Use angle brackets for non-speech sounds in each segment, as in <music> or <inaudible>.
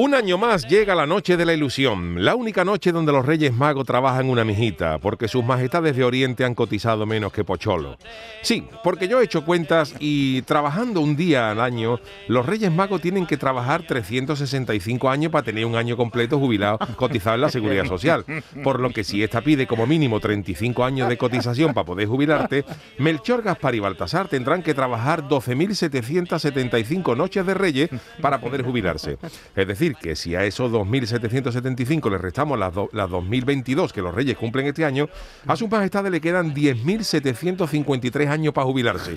Un año más llega la noche de la ilusión, la única noche donde los Reyes Magos trabajan una mijita, porque sus majestades de Oriente han cotizado menos que Pocholo. Sí, porque yo he hecho cuentas y trabajando un día al año, los Reyes Magos tienen que trabajar 365 años para tener un año completo jubilado cotizado en la Seguridad Social. Por lo que si esta pide como mínimo 35 años de cotización para poder jubilarte, Melchor, Gaspar y Baltasar tendrán que trabajar 12.775 noches de Reyes para poder jubilarse. Es decir, que si a esos 2.775 le restamos las, do- las 2.022 que los reyes cumplen este año, a sus majestades le quedan 10.753 años para jubilarse.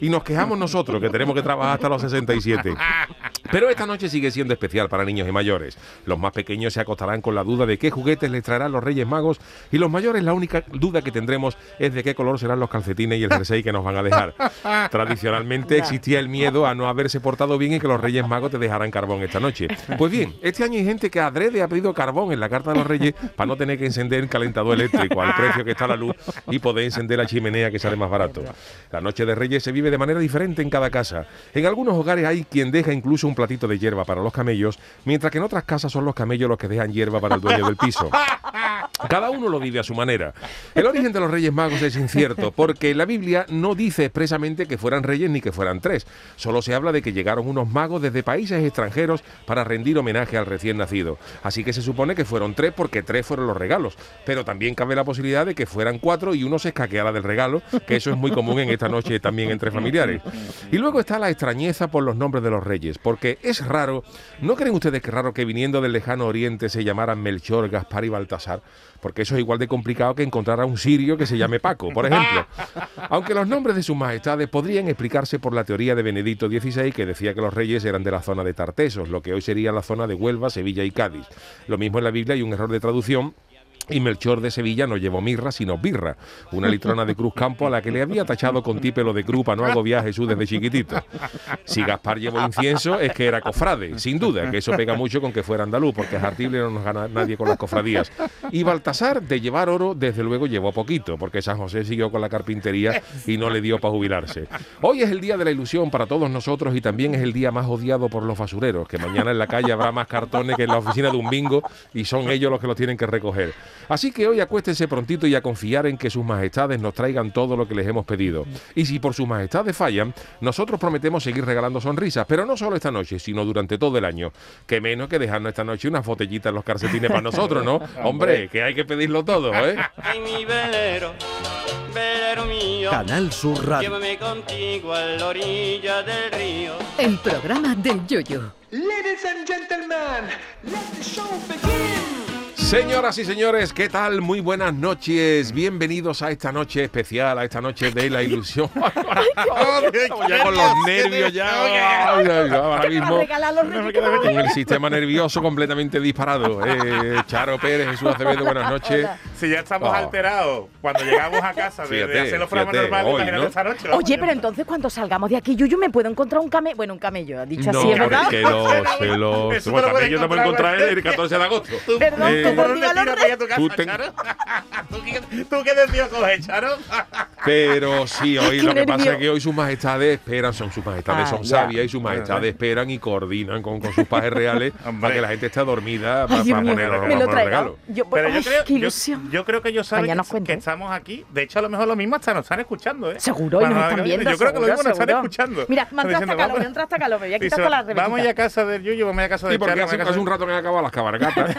Y nos quejamos nosotros, que tenemos que trabajar hasta los 67. Pero esta noche sigue siendo especial para niños y mayores. Los más pequeños se acostarán con la duda de qué juguetes les traerán los Reyes Magos y los mayores la única duda que tendremos es de qué color serán los calcetines y el jersey que nos van a dejar. Tradicionalmente existía el miedo a no haberse portado bien y que los Reyes Magos te dejaran carbón esta noche. Pues bien, este año hay gente que adrede ha pedido carbón en la carta de los Reyes <laughs> para no tener que encender el calentador eléctrico al precio que está la luz y poder encender la chimenea que sale más barato. La noche de Reyes se vive de manera diferente en cada casa. En algunos hogares hay quien deja incluso un platito de hierba para los camellos, mientras que en otras casas son los camellos los que dejan hierba para el dueño del piso. Cada uno lo vive a su manera. El origen de los Reyes Magos es incierto, porque la Biblia no dice expresamente que fueran reyes ni que fueran tres. Solo se habla de que llegaron unos magos desde países extranjeros para rendir homenaje al recién nacido. Así que se supone que fueron tres porque tres fueron los regalos. Pero también cabe la posibilidad de que fueran cuatro y uno se escaqueara del regalo, que eso es muy común en esta noche también entre familiares. Y luego está la extrañeza por los nombres de los reyes, porque es raro, ¿no creen ustedes que es raro que viniendo del lejano oriente se llamaran Melchor, Gaspar y Baltasar? Porque eso es igual de complicado que encontrar a un sirio que se llame Paco, por ejemplo. <laughs> Aunque los nombres de sus majestades podrían explicarse por la teoría de Benedicto XVI, que decía que los reyes eran de la zona de Tartesos, lo que hoy sería la zona de Huelva, Sevilla y Cádiz. Lo mismo en la Biblia hay un error de traducción y Melchor de Sevilla no llevó mirra, sino birra, una litrona de Cruz Campo a la que le había tachado con típelo de cruz para no agobiar a Jesús desde chiquitito. Si Gaspar llevó incienso es que era cofrade, sin duda, que eso pega mucho con que fuera andaluz, porque a Jartible no nos gana nadie con las cofradías. Y Baltasar, de llevar oro, desde luego llevó poquito, porque San José siguió con la carpintería y no le dio para jubilarse. Hoy es el día de la ilusión para todos nosotros y también es el día más odiado por los basureros, que mañana en la calle habrá más cartones que en la oficina de un bingo y son ellos los que los tienen que recoger. Así que hoy acuéstense prontito y a confiar en que sus majestades nos traigan todo lo que les hemos pedido. Y si por sus majestades fallan, nosotros prometemos seguir regalando sonrisas, pero no solo esta noche, sino durante todo el año. Que menos que dejarnos esta noche unas botellitas en los calcetines para nosotros, ¿no? <laughs> Hombre, que hay que pedirlo todo, ¿eh? Ay, mi velero, velero mío, Canal Sur Radio. llévame contigo a la orilla del río. El programa del Yoyo. Ladies and gentlemen, let the show begin. Señoras y señores, ¿qué tal? Muy buenas noches. Bienvenidos a esta noche especial, a esta noche de la ilusión. <laughs> Estamos <laughs> ya con los nervios ya. Ahora mismo con el sistema nervioso completamente disparado. <laughs> Eh, Charo Pérez, Jesús Acevedo, buenas noches. Si ya estamos Oh. alterados cuando llegamos a casa de, de hacer los programas fíjate, normales, hoy, esta noche. Oye, pero entonces cuando salgamos de aquí, Yuyu, me puedo encontrar un camello. Bueno, un camello, dicho No, así, ¿es verdad? que los, que los, bueno, también yo te voy a encontrar el 14 de agosto. Perdón, Eh, ¿Por por dónde ti a los tiras para allá a tu casa, Tú ten- Charo? <laughs> ¿Tú, qué, ¿Tú qué decidió coger, Charo? <laughs> Pero sí, hoy lo que pasa es que hoy sus majestades esperan, son sus majestades, Ah, son ya. sabias y sus majestades esperan y coordinan con, con sus pajes reales <laughs> para que la gente esté dormida para, para poner los, regalos. Yo, Pero ay, yo creo, qué ilusión. yo creo que ellos saben que, estamos aquí. De hecho, a lo mejor lo mismo hasta nos están escuchando, ¿eh? Seguro, y nos están viendo. Yo creo que lo mismo nos están escuchando. Mira, me hasta calor, me entrado hasta calor. Me voy a quitar toda la Vamos ya a casa del Yuyu, vamos a casa de Sí, porque Charo, hace, un rato que han acabado las cabalgatas.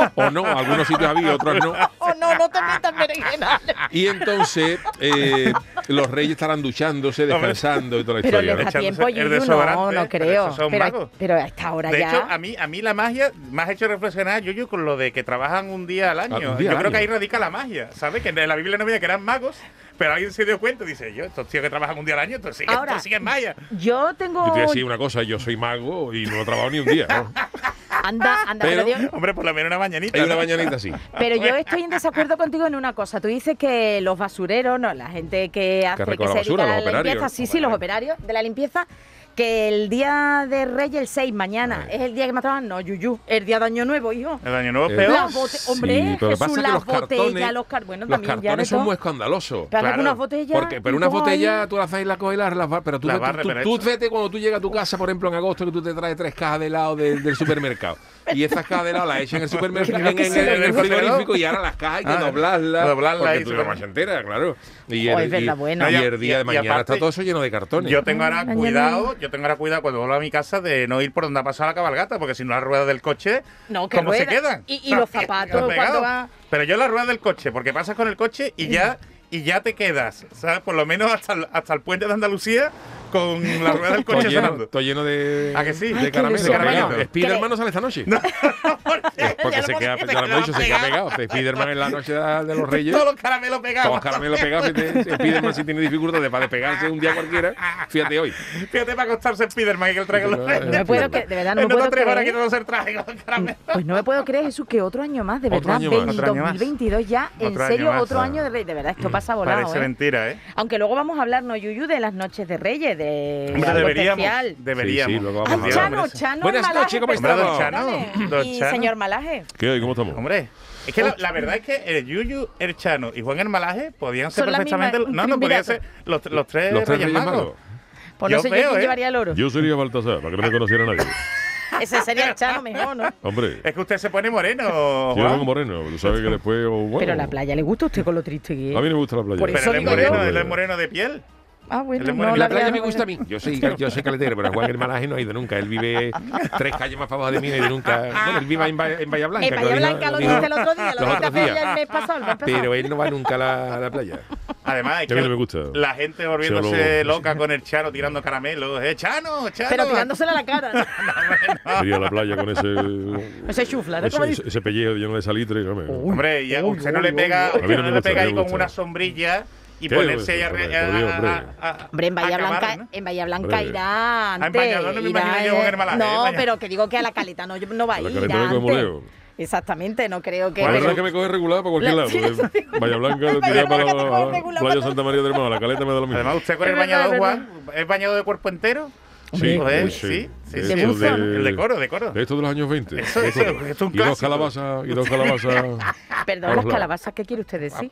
No. o no, algunos sitios había, otros no. Oh, no, no te metas berenjena. Y entonces eh, los reyes estarán duchándose, descansando y toda la Pero historia. le ¿no? da tiempo, Yuyu, no, no pero creo. Pero, pero a esta hora De ya. hecho, a mí, a mí la magia me ha hecho reflexionar, Yuyu, con lo de que trabajan un día al año. Ah, día Yo al creo que ahí radica la magia, ¿sabes? Que en la Biblia no veía que eran magos, pero alguien se dio cuenta y dice, yo, estos tíos que trabajan un día al año, estos siguen, Ahora, estos siguen maya. Yo tengo. Yo te voy a decir una cosa, yo soy mago y no he trabajado ni un día. ¿no? <laughs> Anda, anda, Pero- pero, yo, Hombre, por lo menos una mañanita. Hay una ¿no? mañanita así. <laughs> pero yo estoy en desacuerdo contigo en una cosa. Tú dices que los basureros, no, la gente que hace que, se basura, dedica a la operarios. limpieza, sí, sí, los operarios de la limpieza, que el día de Reyes, el 6, mañana, es el día que más trabajan. No, Yuyu, el día de Año Nuevo, hijo. El año nuevo es Eh, peor. Las hombre, Sí, pero Jesús, pasa que las los botellas, cartones, los car- bueno, los también ya de cartones son todo. muy escandalosos. Pero claro. unas botellas. Porque, pero y una todo botella ahí. tú la haces y la coges y la la- pero tú, vete cuando tú llegas a tu casa, por ejemplo, en agosto, que tú te traes tres cajas de helado del supermercado. Y esas helado las echas en el supermercado, en, en- se en el frigorífico, y ahora las cajas hay que Ah, doblarlas. doblarlas porque y tú se la mancha entera, claro. Y Oh, el, y- bueno. y No, el día de mañana aparte- está todo eso lleno de cartones. Yo tengo ahora Mañana. cuidado, yo tengo ahora cuidado cuando vuelvo a mi casa de no ir por donde ha pasado la cabalgata, porque si no las ruedas del coche, No, ¿cómo se rueda. quedan? Y- y los zapatos va- Pero yo las ruedas del coche, porque pasas con el coche y ya y ya te quedas, ¿sabes? Por lo menos hasta el, hasta el puente de Andalucía con la rueda del coche lleno, sonando. todo lleno de, ¿A que sí? de caramelo. Spiderman que- no sale esta noche. <laughs> Porque <laughs> Porque se queda, ya lo hemos dicho, se queda pegado. Spiderman en la noche de, los Reyes. Todos los caramelos pegados. Todos caramelos pegados. Spiderman si tiene dificultades para despegarse un día cualquiera. Fíjate hoy. Fíjate para acostarse Spiderman y que él traiga los No No me <laughs> puedo creer, de verdad, no me puedo dos o tres horas creer. quitándose el traje con los caramelos. Pues no me puedo creer, Jesús, que otro año más, de verdad. año más. ven, Otro año más. 2022 ya, en serio, otro año de Reyes. De verdad, esto pasa volado, Parece ¿eh? mentira, ¿eh? Aunque luego vamos a hablar, no, Yuyu, de las noches de Reyes, de Hombre, algo deberíamos. especial. Deberíamos. Sí, sí, luego vamos a hablar. Chano, Chano, Buenas Malaje, noches, ¿cómo perdón, estamos? perdóname. Don Chano, don Y Chano. señor Malaje. ¿Qué hay? ¿Cómo estamos? Hombre, es que la, la verdad es que el Yuyu, el Chano y Juan el Malaje podían ser Son la perfectamente. misma- un no, no, podían ser los, los tres Los tres Reyes Reyes Magos. Magos. Pues no Yo sé yo veo, quién ¿eh? llevaría el oro. Yo sería Baltasar, para que no me conociera nadie. <laughs> Ese sería el Chano mejor, ¿no? Hombre, Es que usted se pone moreno. yo Juan. vengo moreno. Tú sabes que después. oh, bueno, Pero la playa le gusta a usted con lo triste que es. A mí me gusta la playa. Por Pero eso él es digo moreno, él es moreno de piel. Ah, bueno, no. La verdad playa me no- gusta a mí. Yo soy, yo soy caletero, pero Juan el Malaje no ha ido nunca. Él vive tres calles más para abajo de mí y de nunca. Bueno, él vive en, Ba- en Bahía Blanca. En Bahía dijo- Blanca lo dijiste el otro día, lo los dijiste otros días. ya el mes pasado, el mes pasado. Pero él no va nunca a la, a la playa. Además, es Que a no me gusta. la gente volviéndose Solo- loca con el Chano tirando caramelos. ¡Eh, Chano! ¡Chano! Pero tirándosela a la cara. <laughs> Iría a la playa con ese. Ese chufla, ¿no? ese, ese, pellejo lleno de salitre. no Hombre, ya Uy, usted no uy, le pega, uy. A mí no no le pega no ahí con una sombrilla y ¿Qué? ponerse ahí a, Hombre, en Bahía acabar, Blanca, ¿no? en Bahía Blanca Hombre. irá antes. en Bañador no me irá, imagino yo con el Malaje, No, en Bañador. pero que digo que a la caleta no, no va a A la ir. caleta irá de como antes. Exactamente, no creo que. La verdad es que me coge regular para cualquier La- lado. sí. Bahía Blanca, <laughs> Bahía tiré para la regular playa Santa María del Hermano. La caleta me da lo mismo. Además, usted con Es el verdad, bañador, es Juan, ¿es bañado de cuerpo entero? Sí, Pues, uy, sí, sí, sí, Esto De. El de coro, de coro. De esto de los años 20. Eso- De eso- coro. es un y dos calabazas. Y dos calabazas. <laughs> Perdón, las calabazas, ¿qué quiere usted decir?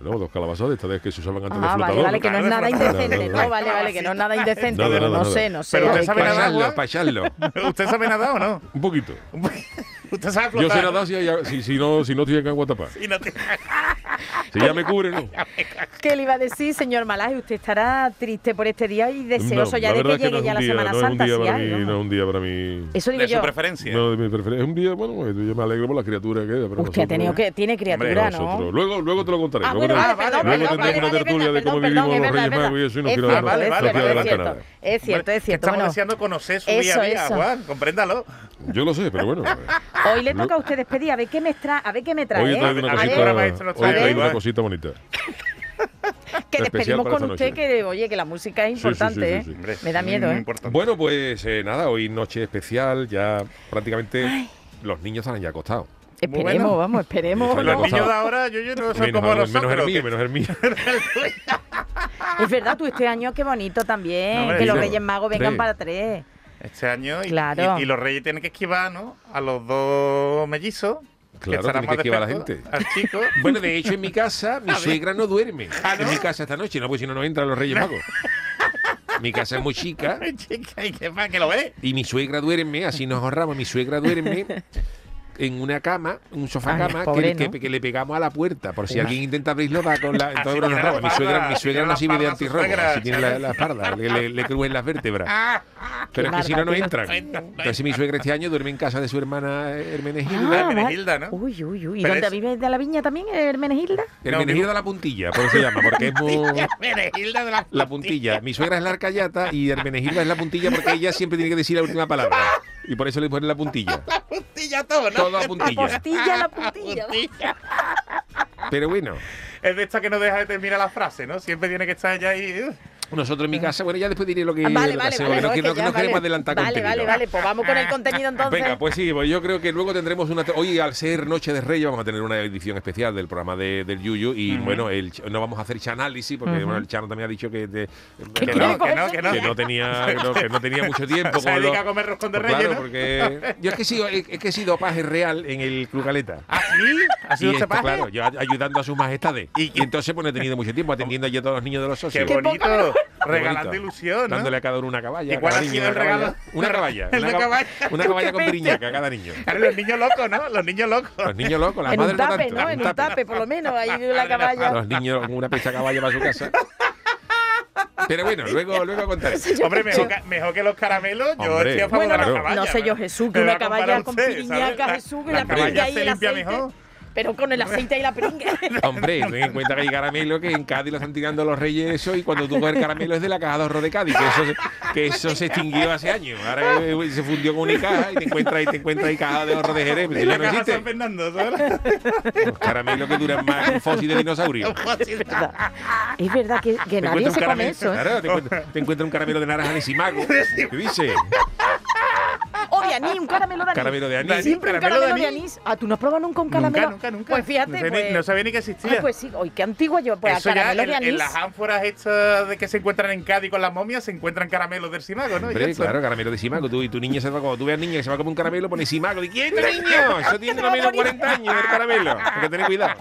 No, dos calabazas de estas de que se usaban antes de Ah, vale, flotador. vale, que no es nada indecente. No, vale, vale, que no es nada indecente. Nada, pero nada, no nada. sé, no sé. Pero usted sabe nadar, Pacharlo. <laughs> ¿Usted sabe nadar o no? <laughs> Un poquito. ¿Usted sabe Yo flotar? sé nadar si, hay- si, si no, si no estoy en agua tapada. Y no te- Si ya me cubre, no. ¿Qué le iba a decir, señor Malaje? Usted estará triste por este día y deseoso No, ya de que es llegue no ya la día, Semana no es un Santa. día sí para hay, mí, ¿no? No un día para mí. Eso digo De su yo. preferencia. No, de mi preferencia. Es un día, bueno, pues, yo me alegro por la criatura que es. pero Usted ha tenido nosotros- que, tiene criatura, ¿no? nosotros- Luego, luego te lo contaré. Ah, luego bueno, Ah, vale, perdón, vale, luego tendremos vale, una tertulia de cómo perdón, vivimos es los Reyes es Magos y eso y no quiero no- no adelantar cierto. nada. Es cierto, es cierto. estamos deseando conocer su día a día. Juan. Compréndalo. Yo lo sé, pero bueno. hoy le toca a usted despedir. A ver qué me trae, a ver qué me trae. Hoy he ¿eh? traído una cosita bonita. <laughs> que despedimos con usted, que oye, que la música es Sí, sí, sí, importante, sí, ¿eh? Me da miedo, muy ¿eh? importante. Bueno, pues eh, nada, hoy noche especial, ya prácticamente los niños estarán ya acostados. Esperemos, bueno. vamos, esperemos. Los niños de ahora, yo, yo no son Menos, como menos nosotros. el mío, menos el mío. <laughs> Es verdad, tú este año qué bonito también. No, hombre, que los Reyes Magos vengan tres. para tres. Este año. Y, Claro. y, y los reyes tienen que esquivar, ¿no? A los dos mellizos. Claro, estarán tiene que esquivar a la gente. Al chico. <laughs> Bueno, de hecho, en mi casa, mi suegra no duerme. En mi casa esta noche, no, pues si no, no entran los Reyes Magos. Mi casa es muy chica <laughs> Chica, ¿y qué pasa? ¿Que lo ve? y mi suegra duerme, así nos ahorramos, mi suegra duerme <laughs> en una cama, un sofá Ay, cama, pobre, que, ¿no? que- que le pegamos a la puerta, por si alguien intenta abrirlo, va con la... <laughs> Entonces ahorramos. Mi suegra, mi suegra no sirve de antirrobo, así tiene la, la espalda, le, le, le las vértebras. <laughs> Pero es que si no, no entran. Entonces mi suegra este año duerme en casa de su hermana Hermenegilda. Ah, Hermenegilda. ¿no? Uy, uy, uy. ¿Y dónde vive de la viña también, Hermenegilda? Hermenegilda de la puntilla, por eso se llama, porque es muy... <laughs> Hermenegilda de la, La puntilla. Mi suegra es la arcayata y Hermenegilda es la puntilla porque ella siempre tiene que decir la última palabra. Y por eso le ponen la puntilla. <laughs> puntilla todo, ¿no? Todo a La puntilla. postilla, la puntilla. Pero bueno, Es de esta que no deja de terminar la frase, ¿no? Siempre tiene que estar allá ahí. Nosotros en mi casa, bueno, ya después diré lo que, Ah, Vale, vale, hacemos, vale. no, que no- ya, queremos vale. adelantar Vale, contenido. vale, vale. Pues vamos con el contenido <laughs> entonces. Venga, pues sí, pues yo creo que luego tendremos una. Hoy, al ser Noche de Reyes, vamos a tener una edición especial del programa de, del Yuyu. Y bueno, el, no vamos a hacer chanálisis, porque bueno, el Chano también ha dicho que, de- ¿Qué <laughs> Que que no, que no, que no. que no tenía que no, tenía mucho tiempo. Se dedica a comer roscón de Pues reyes, claro, ¿no? porque yo es que he sido, es que he sido paje real en el Club Caleta. ¿Ah, sí? ¿Ha Y sido esto, usted paje? claro, yo ayudando a sus majestades. ¿Y Y, qué- entonces pues no he tenido mucho tiempo atendiendo a todos los niños de los Qué socios. bonito. Regalando ilusión, ¿no? Dándole a cada uno una caballa. ¿Y a cuál cada ha niño sido una el regalo? caballa. Una caballa. Una, <laughs> cab- caballa. una caballa con <laughs> Qué piriñaca a cada niño. Claro, los niños locos, ¿no? Los niños locos. Los niños locos, las En un no tape, tanto, ¿no? En un tape, por lo menos. Ahí la caballa. Los niños con una pecha caballa para su casa. Pero bueno, luego, luego contaré. Hombre, mejor, que- mejor que los caramelos, yo Hombre, estoy a favor Bueno, de la no, caballa. no sé yo. Jesús, que una caballa con piriñaca. Jesús, y La la caballa se limpia aceite. mejor. Pero con el aceite y la peringue. <laughs> Hombre, ten en cuenta que hay caramelo que en Cádiz lo están tirando los reyes eso y cuando tú coges caramelo es de la caja de ahorro de Cádiz, que eso, se- que eso se extinguió hace años. Ahora eh, se fundió con una caja y te encuentras ahí, te encuentras ahí caja de ahorro de Jerez, ya la no caja existe. San Fernando, ¿sabes? Los caramelos que duran más que un fósil de dinosaurio. Es verdad que, que Te nadie encuentras se un come caramelo, eso. ¿eh? claro, te encuentras, te encuentras un caramelo de naranja de Simago. <laughs> ¿Qué dice? O de anís, un caramelo de anís. Caramelo de anís. Siempre un Caramelo caramelo de de anís. anís. Ah, ¿tú no has probado nunca un Nunca, caramelo? nunca, nunca. Pues fíjate, no, sabía pues... ni, no sabía ni que existía. Ah, pues sí, hoy qué antiguo yo, pues Eso a caramelo en, de en anís. las ánforas estas de que se encuentran en Cádiz con las momias se encuentran caramelos del Simago, ¿no? Hombre, claro, caramelo de Simago. Tú, y tu niña se va, cuando tú veas niña que se va a comer un caramelo, pone Simago. ¿Y quién es niño? Eso tiene lo menos 40 años el caramelo. Hay que tener cuidado.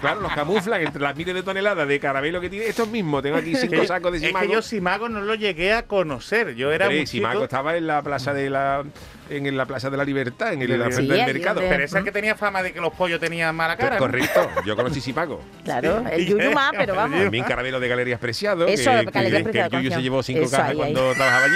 Claro, los camuflan entre las miles de toneladas de caramelo que tiene. Estos mismos, tengo aquí cinco sacos de es Simago. que yo Simago no lo llegué a conocer. Yo era Hombre, Simago chico. estaba en la plaza de la en la plaza de la libertad, en el, Sí, la del mercado. Pero ese que tenía fama de que los pollos tenían mala cara. ¿no? Correcto, yo conocí Simago. <laughs> Claro, Sí. el yuyu más, <laughs> pero vamos. También caramelos de Galerías Preciado. Eso, que, Galerías que- que Preciado, el Yuyu se llevó cinco Eso, cajas ahí, cuando trabajaba allí.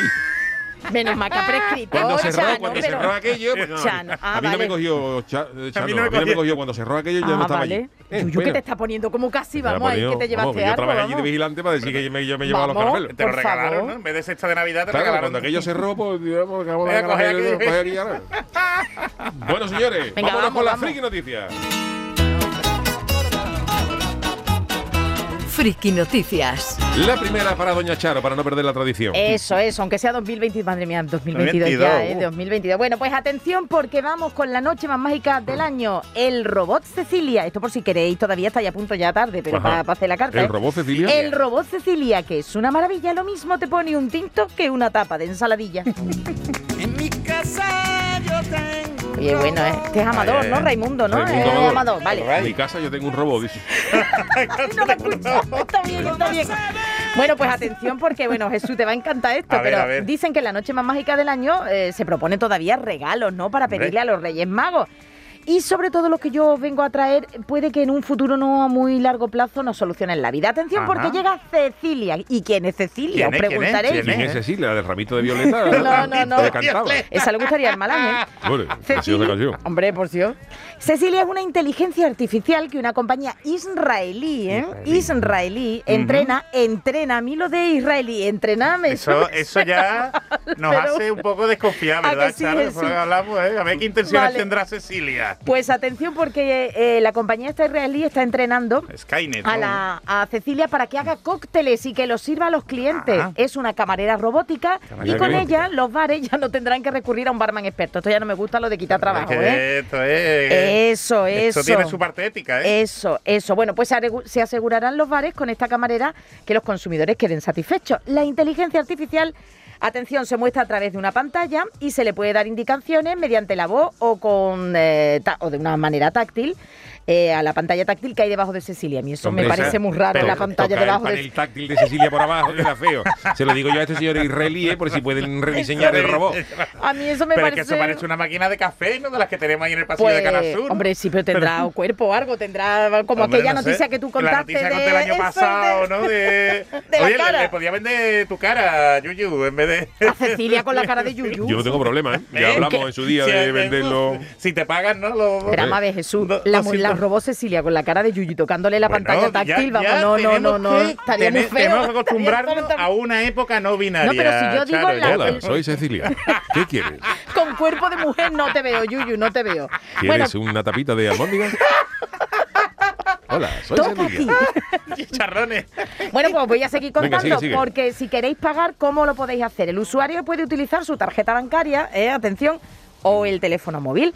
Menos mal que ha prescrito. Cuando cerró, Chano, cuando pero- cerró aquello, <laughs> pues no, Chano, ah, a mí no me vale. cogió, Cha- Chano, mí a no me mí no me cogió. cogió cuando cerró aquello, yo Ah, no estaba vale. allí. Eh, Yuyu, bueno. que te está poniendo como casi, vamos, ahí que te llevaste vamos, Yo algo, trabajé allí de vigilante para decir que yo me, yo me llevaba los caramelos. Te lo regalaron, favor. ¿no? En vez de cesta de Navidad, te Claro, regalaron. cuando aquello cerró, pues <laughs> digamos que vamos Voy a a coger aquí. <laughs> Bueno, señores, vámonos vamos, con las friki noticias. Friki Noticias. La primera para Doña Charo, para no perder la tradición. Eso, eso, aunque sea 2020, madre mía, 2022 ya, 22, ¿eh? uh. 2022. Bueno, pues atención porque vamos con la noche más mágica del año, el robot Cecilia. Esto por si queréis, todavía está ya a punto ya tarde, pero para hacer la carta. ¿El ¿eh? robot Cecilia? El robot Cecilia, que es una maravilla, lo mismo te pone un tinto que una tapa de ensaladilla. <laughs> Oye, bueno, ¿eh? este es Amador, Ay, ay, ¿no? Raimundo, ¿no? Raimundo Eh, Amador. Amador, vale. En mi casa yo tengo un robot, dice. <laughs> No. Está bien, está bien. Bueno, pues atención porque, bueno, Jesús, te va a encantar esto, A ver, pero a ver. dicen que en la noche más mágica del año eh, se propone todavía regalos, ¿no? Para pedirle a los Reyes Magos. Y sobre todo lo que yo vengo a traer puede que en un futuro no a muy largo plazo nos solucionen la vida. Atención Ajá. porque llega Cecilia. ¿Y quién es Cecilia? ¿Quién Os es? ¿Quién es? preguntaréis. ¿Quién ¿Quién es? Cecilia? ¿La del ramito de violeta? <laughs> No, no, no. Esa le gustaría al malán, ¿eh? Bueno, cayó. Hombre, por Dios. Cecilia es una inteligencia artificial que una compañía israelí, ¿eh? Israelí, entrena, entrena. A mí lo de israelí, entrename. Eso, <laughs> eso ya nos Pero- hace un poco desconfiar, ¿A ¿verdad, que sí, que hablamos, ¿eh? A ver qué intenciones Vale. tendrá Cecilia. Pues atención porque eh, la compañía esta israelí está entrenando Skynet. a, la, a Cecilia para que haga cócteles y que los sirva a los clientes. Ah. Es una camarera robótica y con robótica. ella los bares ya no tendrán que recurrir a un barman experto. Esto ya no me gusta lo de quitar trabajo, ¿eh? Esto es. Eso, eso. Esto tiene su parte ética, ¿eh? Eso, eso. Bueno, pues se asegurarán los bares con esta camarera que los consumidores queden satisfechos. La inteligencia artificial, atención, se muestra a través de una pantalla y se le puede dar indicaciones mediante la voz o con eh, o de una manera táctil. Eh, a la pantalla táctil que hay debajo de Cecilia. A mí eso Hombre, me parece esa- muy raro, pero la pantalla debajo el de táctil de Cecilia por abajo, queda feo. Se lo digo yo a este señor israelí, ¿eh? por si pueden rediseñar el robot. <laughs> A mí eso me Pero es parece... que eso parece una máquina de café, ¿no? De las que tenemos ahí en el pasillo Pues, de Canal Sur. ¿no? hombre, sí, pero tendrá un cuerpo o algo, tendrá como Hombre, aquella no sé. noticia que tú La contaste noticia de el año eso, pasado, de- ¿no? De, <laughs> de la Oye, le- podía vender tu cara, Yuyu, en vez de. A Cecilia con la cara de <laughs> Yuyu. Yo no tengo problema, ¿eh? Ya ¿Eh? hablamos en su día de venderlo. Si te pagan, ¿no? Lo- Pero a ver, Jesús, la, no robó Cecilia con la cara de Yuyu tocándole la Bueno, pantalla ya- táctil, vamos, ya no, no, no, no, que- estaría muy feo. Tenemos que acostumbrarnos a una época no binaria. No, pero si yo digo Charo, la- ya. Hola, soy Cecilia. ¿Qué quieres? <laughs> Con cuerpo de mujer no te veo, Yuyu, no te veo. Bueno, ¿Quieres una tapita de albóndigas? <laughs> Hola, soy Cecilia. <laughs> Chicharrones. Bueno, pues voy a seguir Venga, contando, sigue, sigue. porque si queréis pagar, ¿cómo lo podéis hacer? El usuario puede utilizar su tarjeta bancaria, eh, atención, o el teléfono móvil.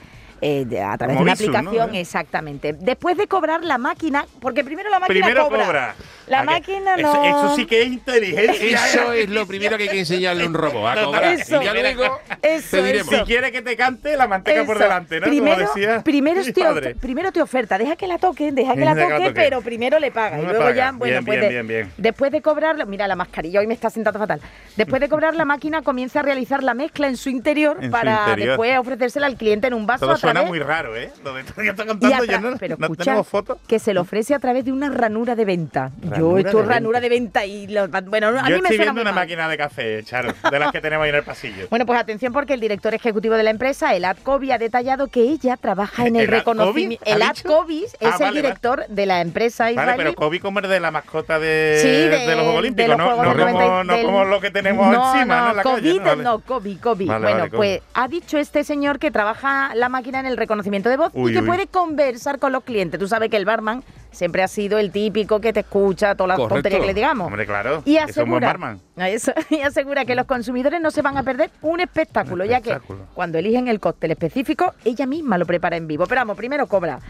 Eh, de- a través de una aplicación, ¿Eh? exactamente. Después de cobrar la máquina, porque primero la máquina Primero cobra. cobra. La ¿A que- máquina eso, no. Eso sí que es inteligencia. Eso es lo primero que hay que enseñarle a un robot, a cobrar. Eso. y ya luego Eso, te diremos. Si quiere que te cante, la manteca por Eso. delante, ¿no? Primero, Como decía primero, te, primero te oferta, deja que la toque, deja que la Deja que la toque, toque. pero primero le paga. Y No luego paga. ya, bueno, Bien, pues bien, de- bien, bien. después de cobrarlo, mira la mascarilla, hoy me está sentando fatal. Después de cobrar la máquina comienza a realizar la mezcla en su interior En su para interior. después ofrecérsela al cliente en un vaso Todo a suena través muy raro, ¿eh? Lo que <laughs> está contando yo no, pero no escucha tenemos fotos. que se le ofrece a través de una ranura de venta. Yo es de ranura de venta y lo- bueno, a Yo mí me estoy viendo una mal. máquina de café, Charo, de las que tenemos ahí en el pasillo. Bueno, pues atención porque el director ejecutivo de la empresa, el Adcobi, ha detallado que ella trabaja en el, ¿El reconocimiento. ¿Ha El? Adcobi es Ah, el vale, vale. director de la empresa Vale, israelí. pero Kobe como es de la mascota de, Sí, de- de los Juegos Olímpicos, los no, Juegos no, del como, 90 no del- como lo que tenemos no, encima, ¿no? no, En la COVID, calle, ¿no? Vale. COVID. Vale, bueno, vale, pues ha dicho este señor que trabaja la máquina en el reconocimiento de voz Uy, y que uy. puede conversar con los clientes. Tú sabes que el barman siempre ha sido el típico que te escucha todas las Correcto. tonterías que le digamos. Hombre, claro. Y es asegura, <laughs> y asegura que los consumidores no se van a perder un espectáculo, Un ya que cuando eligen el cóctel específico, ella misma lo prepara en vivo. Pero vamos, primero cobra.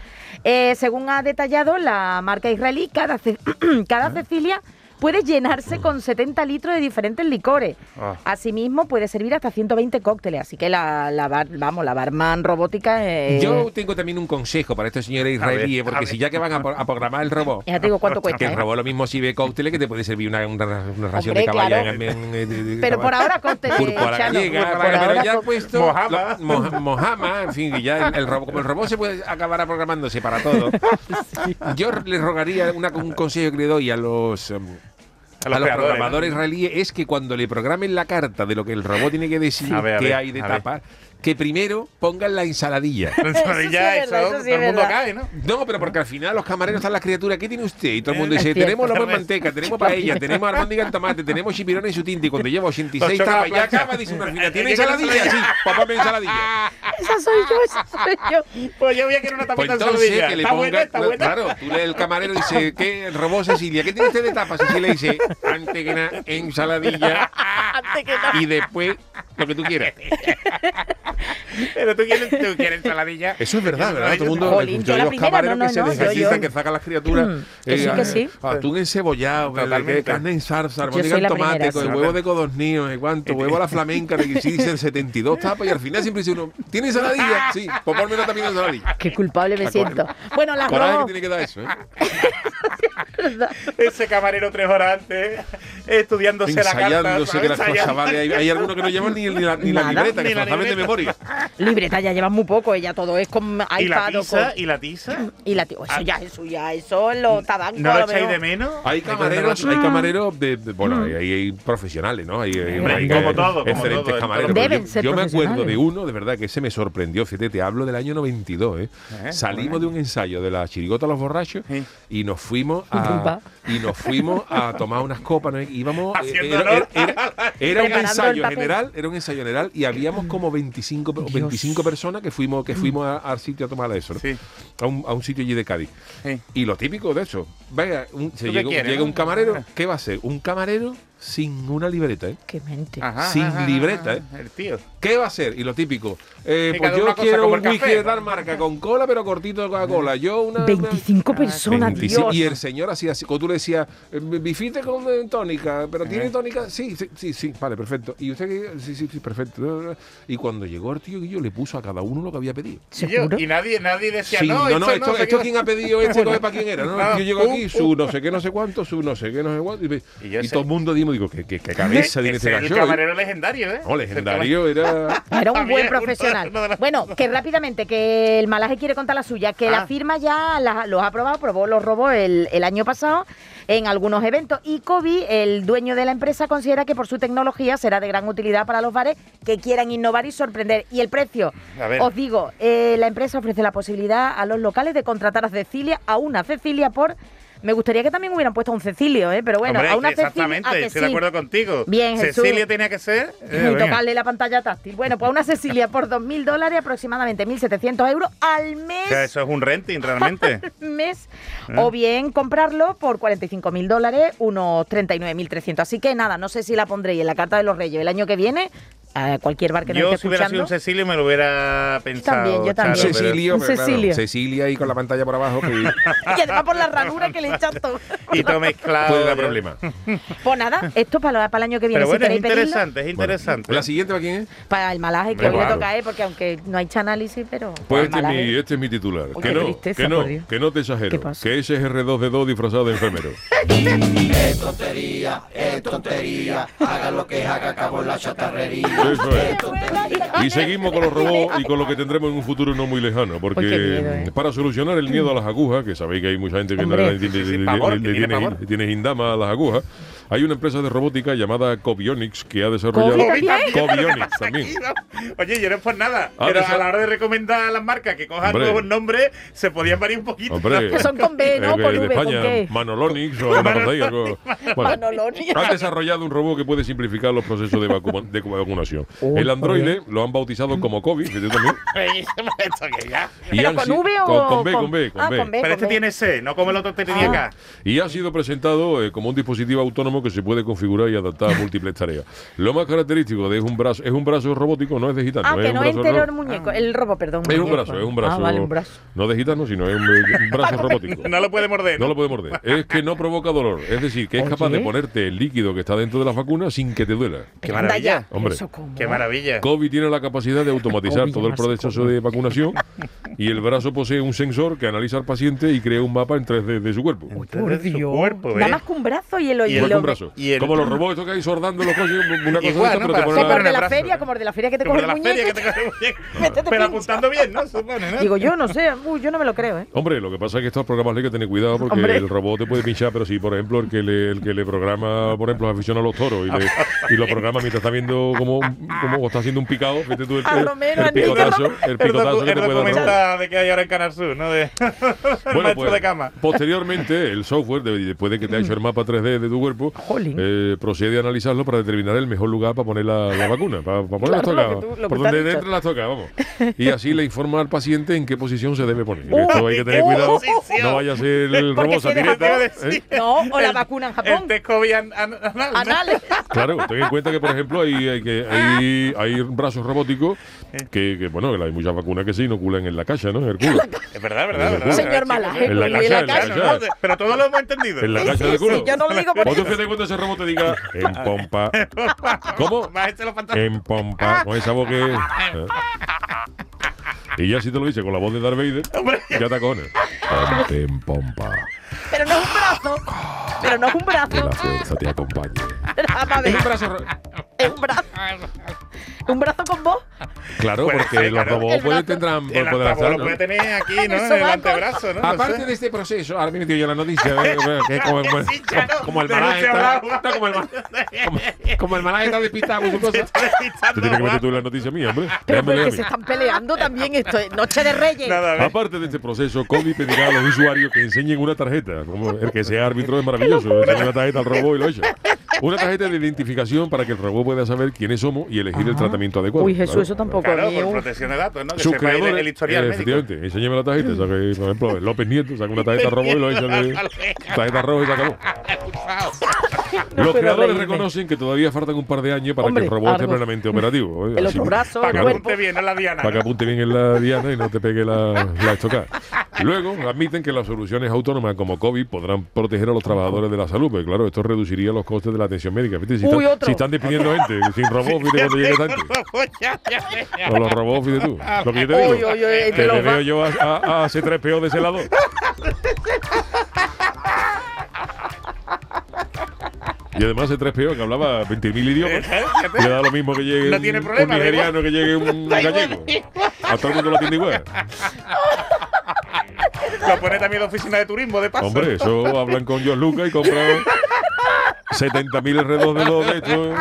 Eh, según ha detallado la marca israelí, cada, Ce- <clears throat> cada Cecilia puede llenarse con 70 litros de diferentes licores. Ah. Asimismo, puede servir hasta 120 cócteles. Así que la, la bar- vamos, la barman robótica... eh, Yo tengo también un consejo para estos señores israelíes, a porque si ya que van a, pro- a programar el robot, Ya te digo cuánto cuesta. que el ¿eh? robot lo mismo si ve cócteles que te puede servir una, una, una ración Hombre, de caballa claro. en- en- en- de- de- Pero por ahora cócteles, Púrpura Chano, gallega, por pero, ahora ya ha puesto Mojama. moja- mojama, en fin, que ya el, el robot, como el robot se puede acabar programándose para todo. <laughs> Yo le rogaría una- un consejo que le doy a los A a los programadores israelíes es que cuando le programen la carta de lo que el robot tiene que decir, ver, qué ver, hay de a ver. tapa, que primero pongan la ensaladilla. Eso, sí es eso, verdad, eso sí todo es el mundo verdad. cae, ¿no? No, pero porque al final los camareros están las criaturas. ¿Qué tiene usted? Y todo el mundo dice. Tenemos lomo en <laughs> manteca, tenemos paella, tenemos armóndiga en tomate, tenemos chipirón en su tinta. Y cuando lleva 86 Ocho tapas, ya acaba, dice una fina: <laughs> ¿Tiene ¿Qué quieres ensaladilla? Sí, ensaladilla? papá, ensaladilla. <laughs> Esa soy yo, esa soy yo. Pues yo voy a querer una Pues tapita de entonces ensaladilla. que le Está buena, ponga. está buena. Claro, tú le el camarero dice: ¿Qué? El robot Cecilia, ¿qué tiene usted de tapa? Cecilia dice: Antes que nada, ensaladilla. Y después, lo que tú quieras. <laughs> Pero tú quieres, tú quieres ensaladilla. Eso es verdad, ¿verdad? Todo el mundo. Jolín, yo los primera, camareros no, no, que se no, desgajitan, yo- que sacan las criaturas. Mm, que sí, que sí. Atún encebollado, que- carne en salsa, armónica en tomate, con el huevo de codorniz, no sé cuánto, <laughs> huevo a la flamenca, que sí dicen 72 tapas y al final siempre dice uno, ¿tiene ensaladilla? Sí, pues ponme una también ensaladilla. Qué culpable me siento. Bueno, las Coraje que tiene que dar eso, ¿eh? <laughs> Ese camarero tres horas antes, estudiándose la carta. Ensayándose que las cosas, vale, hay, algunos que no llevan ni, ni la, ni la Nada. libreta, que se de libreta. Libreta ya llevan muy poco, ella todo es con iPad Y la tiza, con- y la tiza. y la tío, eso ya, eso ya, eso lo tabancos. ¿No lo echáis de menos? Hay ¿De cuando camareros, hay camareros de, de- bueno, hay, hay- hay profesionales, ¿no? Hay, hay- Hombre, hay- como hay todo, como excelentes todo, camareros. todo. Deben yo, ser yo me acuerdo de uno, de verdad, que ese me sorprendió. Fíjate, te hablo del año 92, ¿eh? Eh, Salimos de un ensayo de la chirigota a los borrachos Sí. y nos fuimos a y nos fuimos a tomar unas copas, ¿no? Íbamos, eh, Haciendo era, era- era- era un ensayo general, era un ensayo general y habíamos como 25, pe- 25 personas que fuimos que fuimos a- al sitio a tomar eso, ¿no? Sí. a, un, a un sitio allí de Cádiz. Sí. Y lo típico de eso, venga, un- se llega, quieres, llega no? un camarero, ¿qué va a ser? Un camarero sin una libreta, ¿eh? Qué mente. Ajá, Sin ajá, libreta, ajá, ¿eh? El tío. ¿Qué va a ser? Y lo típico, eh, Sí, pues yo quiero un whisky de tal ¿no? marca, con cola, pero cortito de Coca-Cola. Yo una... 25 una- personas, 25. Dios. Y el señor hacía así, cuando tú le decías, eh, bifite con eh, tónica, pero ¿tiene tónica? Sí, sí, sí, sí, vale, perfecto. ¿Y usted? Sí, sí, sí, perfecto. Y cuando llegó el tío Guillo, le puso a cada uno lo que había pedido. ¿Seguro? y nadie, nadie decía, Sí, no, no, no, esto esto, sé esto qué". quién ha pedido <laughs> este para quién era, ¿no? Yo llego aquí, su no sé qué, no sé cuánto, su no sé qué, no sé cuánto. Y, todo el mundo dimos, digo, ¿qué, qué, qué cabeza <laughs> tiene Ese este es el gallo? camarero legendario, ¿eh? No, legendario era... <laughs> Era un buen profesional. <laughs> Bueno, que rápidamente, que el malaje quiere contar la suya, que la Ah. firma ya la- los ha probado, probó los robos el, el año pasado en algunos eventos. Y Kobe, el dueño de la empresa, considera que por su tecnología será de gran utilidad para los bares que quieran innovar y sorprender. Y el precio, A ver. os digo, eh, la empresa ofrece la posibilidad a los locales de contratar a Cecilia, a una Cecilia por Me gustaría que también hubieran puesto a un Cecilio, ¿eh? Pero bueno, Hombre, a una Cecilia. exactamente, ¿a estoy de acuerdo contigo. Bien. Cecilia tenía que ser. <laughs> eh, Y tocarle la pantalla táctil. Bueno, pues a una Cecilia por 2.000 dólares, aproximadamente 1.700 euros al mes. O sea, eso es un renting realmente. <laughs> mes. ¿Eh? O bien comprarlo por 45.000 dólares, unos 39.300. Así que nada, no sé si la pondréis en la Carta de los Reyes el año que viene. A cualquier bar que nos Yo, esté si hubiera sido escuchando. un Cecilio, me lo hubiera pensado. También, yo también. Charo, pero- Cecilio, claro. Cecilia ahí con la pantalla por abajo que <laughs> Y además por la ranura que le echan todo. Y todo mezclado. puede dar problemas. Pues nada, esto para, para el año que viene. Pero bueno, si es pedirlo, interesante, es interesante. ¿La siguiente para quién es? Para el malaje que hoy le toca a él, porque aunque no ha hecho análisis, pero. Pues este es, mi, este es mi titular. Que, no, tristeza, que no, que no te exagero. ¿Qué pasa? Que ese es R2D2 disfrazado de enfermero. Eso es. Y seguimos con los robots y con lo que tendremos en un futuro no muy lejano. Porque Uy, miedo, ¿eh? para solucionar el miedo a las agujas, que sabéis que hay mucha gente que no Hombre. le- que tiene tiene, tiene gindama a las agujas, hay una empresa de robótica llamada Cobionics que ha desarrollado. Cobionics <laughs> también. Oye, yo no es por nada. Ah, pero esa- a la hora de recomendar a las marcas que cojan Hombre. nuevos nombres, se podían variar un poquito. Hombre, Que son con B, ¿no? eh, Con de V, ¿con España, qué? Manolonix o. Bueno, Manolonix. han desarrollado un robot que puede simplificar los procesos de, vacu- de vacunación. Uy, el androide lo han bautizado como COVID, también. <laughs> Y ¿Pero con V o con, con B, con B, con Ah, B. con B. Pero este tiene C, no como el otro que tenía Ah. acá. Y ha sido presentado eh, como un dispositivo autónomo que se puede configurar y adaptar a <laughs> múltiples tareas. Lo más característico de es un brazo, es un brazo robótico, no es de gitano. Ah, es que no es brazo entero el muñeco. El robo, perdón. Es un brazo, es un brazo. Ah, vale, un brazo. No de gitano, sino es un, un <laughs> brazo robótico. No lo puede morder. No lo puede morder. Es que no provoca dolor. Es decir, que es capaz de ponerte el líquido que está dentro de la vacuna sin que te duela. Qué maravilla. Hombre. ¿Eso cómo? Qué maravilla. COVID tiene la capacidad de automatizar <laughs> todo el proceso de vacunación y el brazo posee un sensor que analiza al paciente y crea un mapa en 3D de su cuerpo. Por Dios. cuerpo, Nada ¿eh? más que un brazo y el oído. Y el- brazo. y el- Como los robots estos que hay sordando los coches, una <laughs> cosa Igual, de esta, ¿no? pero te ponen Como el de la brazo, feria, como el de la feria que te Como coge el la feria que muñeco. te coge el muñeco. <laughs> Métete Pero apuntando bien, ¿no? Supone, ¿no? Digo, yo no sé. Uy, yo no me lo creo, ¿eh? Hombre, lo que pasa es que estos programas hay que tener cuidado porque Hombre. el robot te puede pinchar, pero si, por ejemplo, el que le, el que le programa, por ejemplo, aficiona a los toros y, le- y lo programa mientras está viendo cómo, cómo está haciendo un picado, fíjate tú el, A el- picotazo, el picotazo que te puede dar. de que hay ahora en Canal Sur, ¿no? De el <laughs> Bueno, maestro pues, de cama. posteriormente, el software, de- después de que te ha hecho el mapa 3D de tu cuerpo. Eh, procede a analizarlo para determinar el mejor lugar para poner la, la vacuna, para, para poner Claro, las tocas, tú- por donde dicho. entre las tocas, vamos. <laughs> Y así le informa al paciente en qué posición se debe poner. Uh, Esto hay que tener uh, cuidado, posición. no vaya a ser el robot satireta, <laughs> ¿eh? No, o la El- vacuna en El Japón. COVID an-. Claro, ten en cuenta que, por ejemplo, hay, hay, que, hay, hay brazos robóticos que, que, bueno, que hay muchas vacunas que se inoculan en la caja, ¿no? En el culo. Es verdad, verdad, verdad. Señor verdad, Malaje. En la no, Pero todos lo hemos entendido. En la sí, del culo. yo no lo digo por Vos tú eso. fíjate cuando ese robot te diga en <laughs> pompa. ¿Cómo? En pompa. Con esa voz que. ¿eh? Y ya si te lo dice con la voz de Darth Vader, ya te. Ponte en pompa. Pero no es un brazo. Pero no es un Que brazo. la fuerza te acompañe. Es un brazo Es un brazo. <laughs> ¿Un brazo con voz? Claro, porque los robots El pueden, tendrán, El pueden altavoz hacer, lo ¿no? puede tener aquí, ¿no? el En el antebrazo, ¿no? No Aparte sé. de este proceso, ahora me metido yo la noticia, <laughs> eh, que como, como- Sí, como el <laughs> malaje está, está como el como, como el malaje está despistado con cosa. Te tienes que meter tú en la noticia mía, hombre. Pero Déjame porque leer. se están peleando también esto. es Noche de Reyes. Nada. Aparte de este proceso, Cody pedirá a los usuarios que enseñen una tarjeta. Como el que sea árbitro es maravilloso. Enseña una tarjeta al robot y lo echa. Una tarjeta de identificación para que el robot pueda saber quiénes somos y elegir el tratamiento adecuado. Uy, Jesús, Claro. eso tampoco Claro, por protección de datos, ¿no? Que sepa el, el historial eh, efectivamente, enséñame la tarjeta, por ejemplo, López Nieto, saca una tarjeta roja y lo echa en el- <laughs> tarjeta roja y se acabó. <laughs> Los creadores reírme. reconocen que todavía faltan un par de años para Hombre, <laughs> que el robot esté plenamente operativo. ¿eh? El otro brazo, Para que apunte bien, no la diana. para que apunte bien en la diana y no te pegue la, la estocada. Luego admiten que las soluciones autónomas como COVID podrán proteger a los trabajadores de la salud, porque claro, esto reduciría los costes de la atención médica. Si, Uy, están, otro. si están despidiendo <laughs> gente sin robots, fíjate cuando llegue gente. O los robots, fíjate tú. Lo que yo te digo. Uy, uy, que los veo yo a, a, a C3PO de ese lado. <laughs> Y además C3PO que hablaba 20.000 idiomas. <laughs> Le da lo mismo que llegue No un, tiene problema, un da igual. nigeriano que llegue un gallego. A todo el mundo lo atiende igual. <laughs> Lo pone también la oficina de turismo, de paso. Hombre, eso hablan con John Lucas y compran 70.000 R2 de 2 de estos.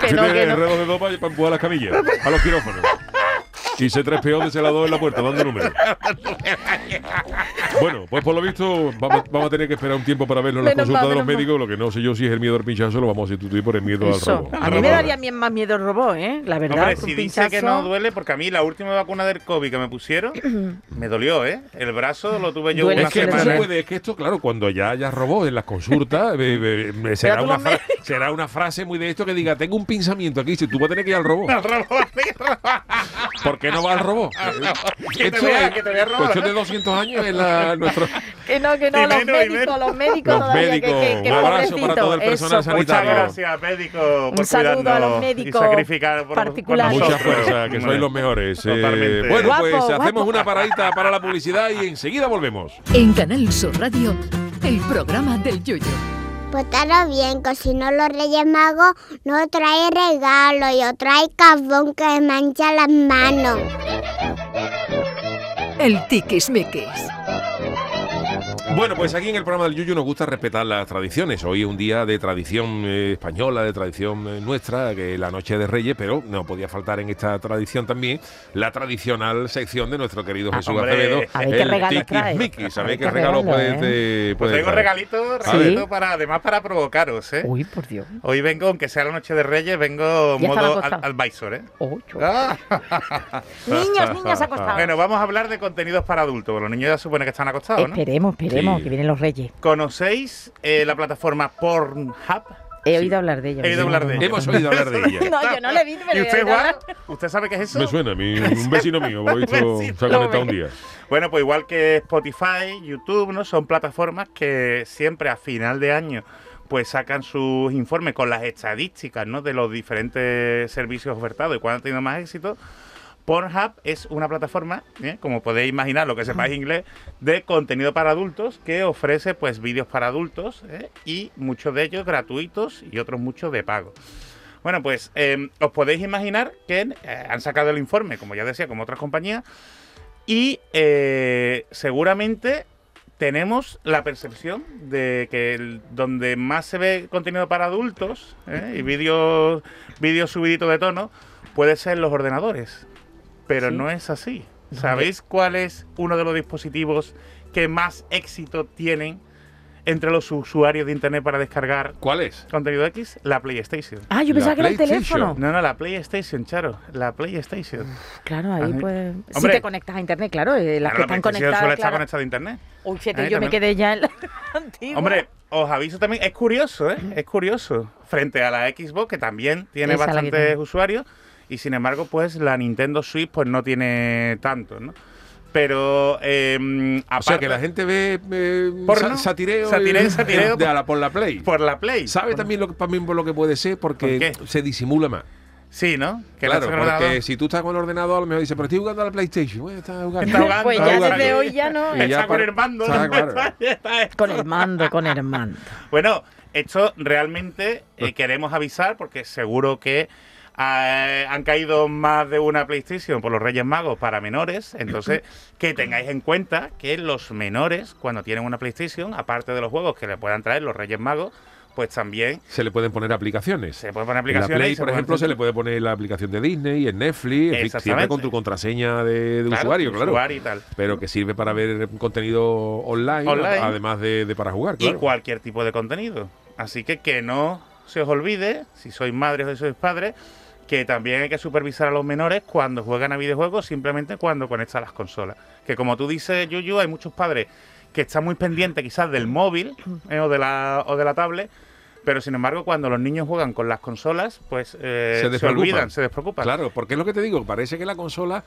Que no, que no. R2 de 2 para, para empujar las camillas a los quirófanos. Y se 3 peón de celador en la puerta, dando números. bueno, pues por lo visto vamos, vamos a tener que esperar un tiempo para verlo en las consultas de los médicos. Lo que no sé yo si es el miedo al pinchazo, lo vamos a sustituir por el miedo al Eso. robo. A mí me daría bien más miedo el robot, ¿eh? La verdad. Hombre, si dice que pinchazo- no duele, porque a mí la última vacuna del COVID que me pusieron, <clears throat> me dolió, ¿eh? El brazo lo tuve yo Duele, una Es que no semana. se puede, es que esto, claro, cuando ya haya robó en las consultas, <laughs> eh, eh, eh, será, una fra- será una frase muy de esto que diga, tengo un pensamiento aquí, si tú vas a tener que ir al robot. <laughs> Al robot, ¿Por qué no va al robot? Que te vea, que te vea cuestión de 200 años en la, nuestro... Que no, que no, los médicos, los médicos Los todavía, que- médicos, que, que un abrazo para todo el personal Eso, Muchas sanitario. gracias, médico, por Un saludo a los médicos y sacrificar por. Mucha fuerza, que sois los mejores. Eh, Totalmente. bueno, Guapo, pues hacemos una paradita para la publicidad y enseguida volvemos. En Canal Sur Radio, el programa del Yoyo. Portaros bien, que si no los Reyes no trae regalo y os trae carbón que mancha las manos. El tiquismiquis. Bueno, pues aquí en el programa del Yuyu nos gusta respetar las tradiciones. Hoy es un día de tradición eh, española, de tradición eh, nuestra, que es la Noche de Reyes, pero no podía faltar en esta tradición también la tradicional sección de nuestro querido Ah, Jesús hombre. Acevedo. A ver qué el ¿Sabéis qué regalo regalo, puede, ¿eh? Pues tengo regalito, regalito para, además para provocaros, ¿eh? Uy, por Dios. Hoy vengo, aunque sea la noche de Reyes, vengo Ya modo al, advisor, ¿eh? Oh. Ah. <laughs> Niños, niños acostados. Bueno, vamos a hablar de contenidos para adultos. Los niños ya supone que están acostados, ¿no? Esperemos, esperemos, Que vienen los reyes. ¿Conocéis eh, la plataforma Pornhub? He oído hablar de ella. He oído hablar de ella. Hemos oído hablar de <laughs> ella. No, yo no le he visto, pero ¿Y usted, sabe qué es eso? Me suena a mí, <laughs> un vecino mío, por lo visto, vecino. se ha Lo conectado un ve. día. Bueno, pues igual que Spotify, YouTube, ¿no? Son plataformas que siempre a final de año pues sacan sus informes con las estadísticas, ¿no? De los diferentes servicios ofertados y cuándo han tenido más éxito. Pornhub es una plataforma, ¿eh? como podéis imaginar, lo que sepáis inglés, de contenido para adultos que ofrece pues vídeos para adultos ¿eh? y muchos de ellos gratuitos y otros muchos de pago. Bueno, pues eh, os podéis imaginar que eh, han sacado el informe, como ya decía, como otras compañías, y seguramente tenemos la percepción de que el- donde más se ve contenido para adultos y vídeos vídeos subiditos de tono puede ser los ordenadores. Pero Sí. no es así. ¿Sabéis cuál es uno de los dispositivos que más éxito tienen entre los usuarios de Internet para descargar ¿Cuál es? contenido X? La PlayStation. Ah, yo La pensaba que era el teléfono. No, no, la PlayStation, Charo. La PlayStation. Claro, ahí pues. Si Hombre. te conectas a internet, claro, eh, las Claro, que la están PlayStation suele conectadas. estar claro. conectada a Internet. Uy, fíjate, Ahí yo me quedé ya en la <laughs> antigua. Hombre, os aviso también, es curioso, ¿eh? Es curioso. Frente a la Xbox, que también tiene Esa bastantes usuarios, y sin embargo, pues la Nintendo Switch pues no tiene tanto, ¿no? Pero, eh, O sea, aparte, que la gente ve eh, Porno. satireo, Satireo, eh, satireo <laughs> de a la- por la Play. por la Play. ¿Sabe también lo, que- también por lo que puede ser? Porque se disimula más. Sí, ¿no? Que claro, la- porque si tú estás con el ordenador, a lo mejor dices, pero estoy jugando a la PlayStation. Bueno, jugando. Está jugando, <laughs> Pues está ya jugando. desde hoy ya no. Y ya Está con el mando. está ¿no? claro. <laughs> Está- está- Con el mando, con el mando. Bueno, esto realmente eh, queremos avisar porque seguro que eh, han caído más de una PlayStation por los Reyes Magos para menores. Entonces, <clears throat> que tengáis en cuenta que los menores, cuando tienen una PlayStation, aparte de los juegos que le puedan traer los Reyes Magos, pues también Se le pueden poner aplicaciones. se pueden poner En la aplicaciones. Play, y se por ejemplo, se le puede poner la aplicación de Disney, en Netflix, en fin, siempre Exactamente. con tu contraseña de, de Claro, usuario, claro. usuario y tal. Pero que sirve para ver contenido online, Online. además de, de para jugar, y claro. cualquier tipo de contenido. Así que que no se os olvide, si sois madres o si sois padres, que también hay que supervisar a los menores cuando juegan a videojuegos, simplemente cuando conectan las consolas. Que como tú dices, Yuyu, hay muchos padres que están muy pendientes quizás del móvil eh, o, de la, o de la tablet, pero sin embargo cuando los niños juegan con las consolas, pues eh, Se se, olvidan, se despreocupan. Claro, porque es lo que te digo, parece que la consola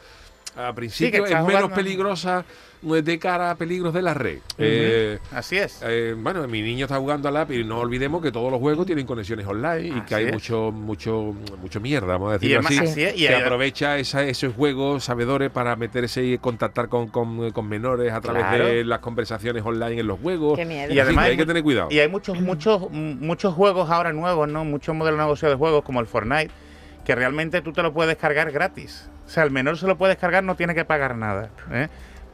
a principio es menos peligrosa de cara a peligros de la red. Eh, Así es. eh, bueno, mi niño está jugando al app y no olvidemos que todos los juegos tienen conexiones online y que hay es. mucho, mucho, mucho mierda, vamos a y decirlo además, así. así es, y que hay- aprovecha esa- esos juegos sabedores para meterse y contactar con, con- con menores a través Claro. de las conversaciones online en los juegos. Qué miedo. Y además hay hay que tener cuidado. Y hay muchos, muchos, muchos juegos ahora nuevos, ¿no? Muchos modelos de negocio de juegos, como el Fortnite, que realmente tú te lo puedes descargar gratis. O sea, el menor se lo puede descargar, no tiene que pagar nada. ¿eh?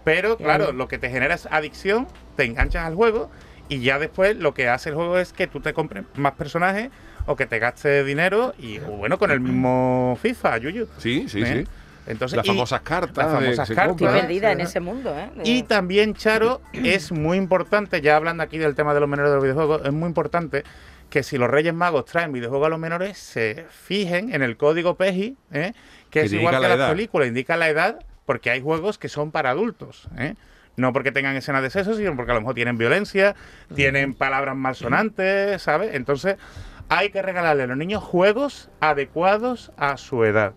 Pero, claro, lo que te genera es adicción, te enganchas al juego y ya después lo que hace el juego es que tú te compres más personajes o que te gastes dinero y, o bueno, con el mismo FIFA, Yuyu. Sí, sí, ¿eh? sí. Entonces, Las famosas cartas. las famosas cartas. Perdida en ese mundo, ¿eh? Y también, Charo, es muy importante, ya hablando aquí del tema de los menores de los videojuegos, es muy importante que si los Reyes Magos traen videojuegos a los menores, se fijen en el código PEGI, ¿eh? que Que es igual que la las edad. películas, indica la edad, porque hay juegos que son para adultos. ¿eh? No porque tengan escenas de sexo, sino porque a lo mejor tienen violencia, tienen palabras malsonantes, ¿sabes? Entonces, hay que regalarle a los niños juegos adecuados a su edad.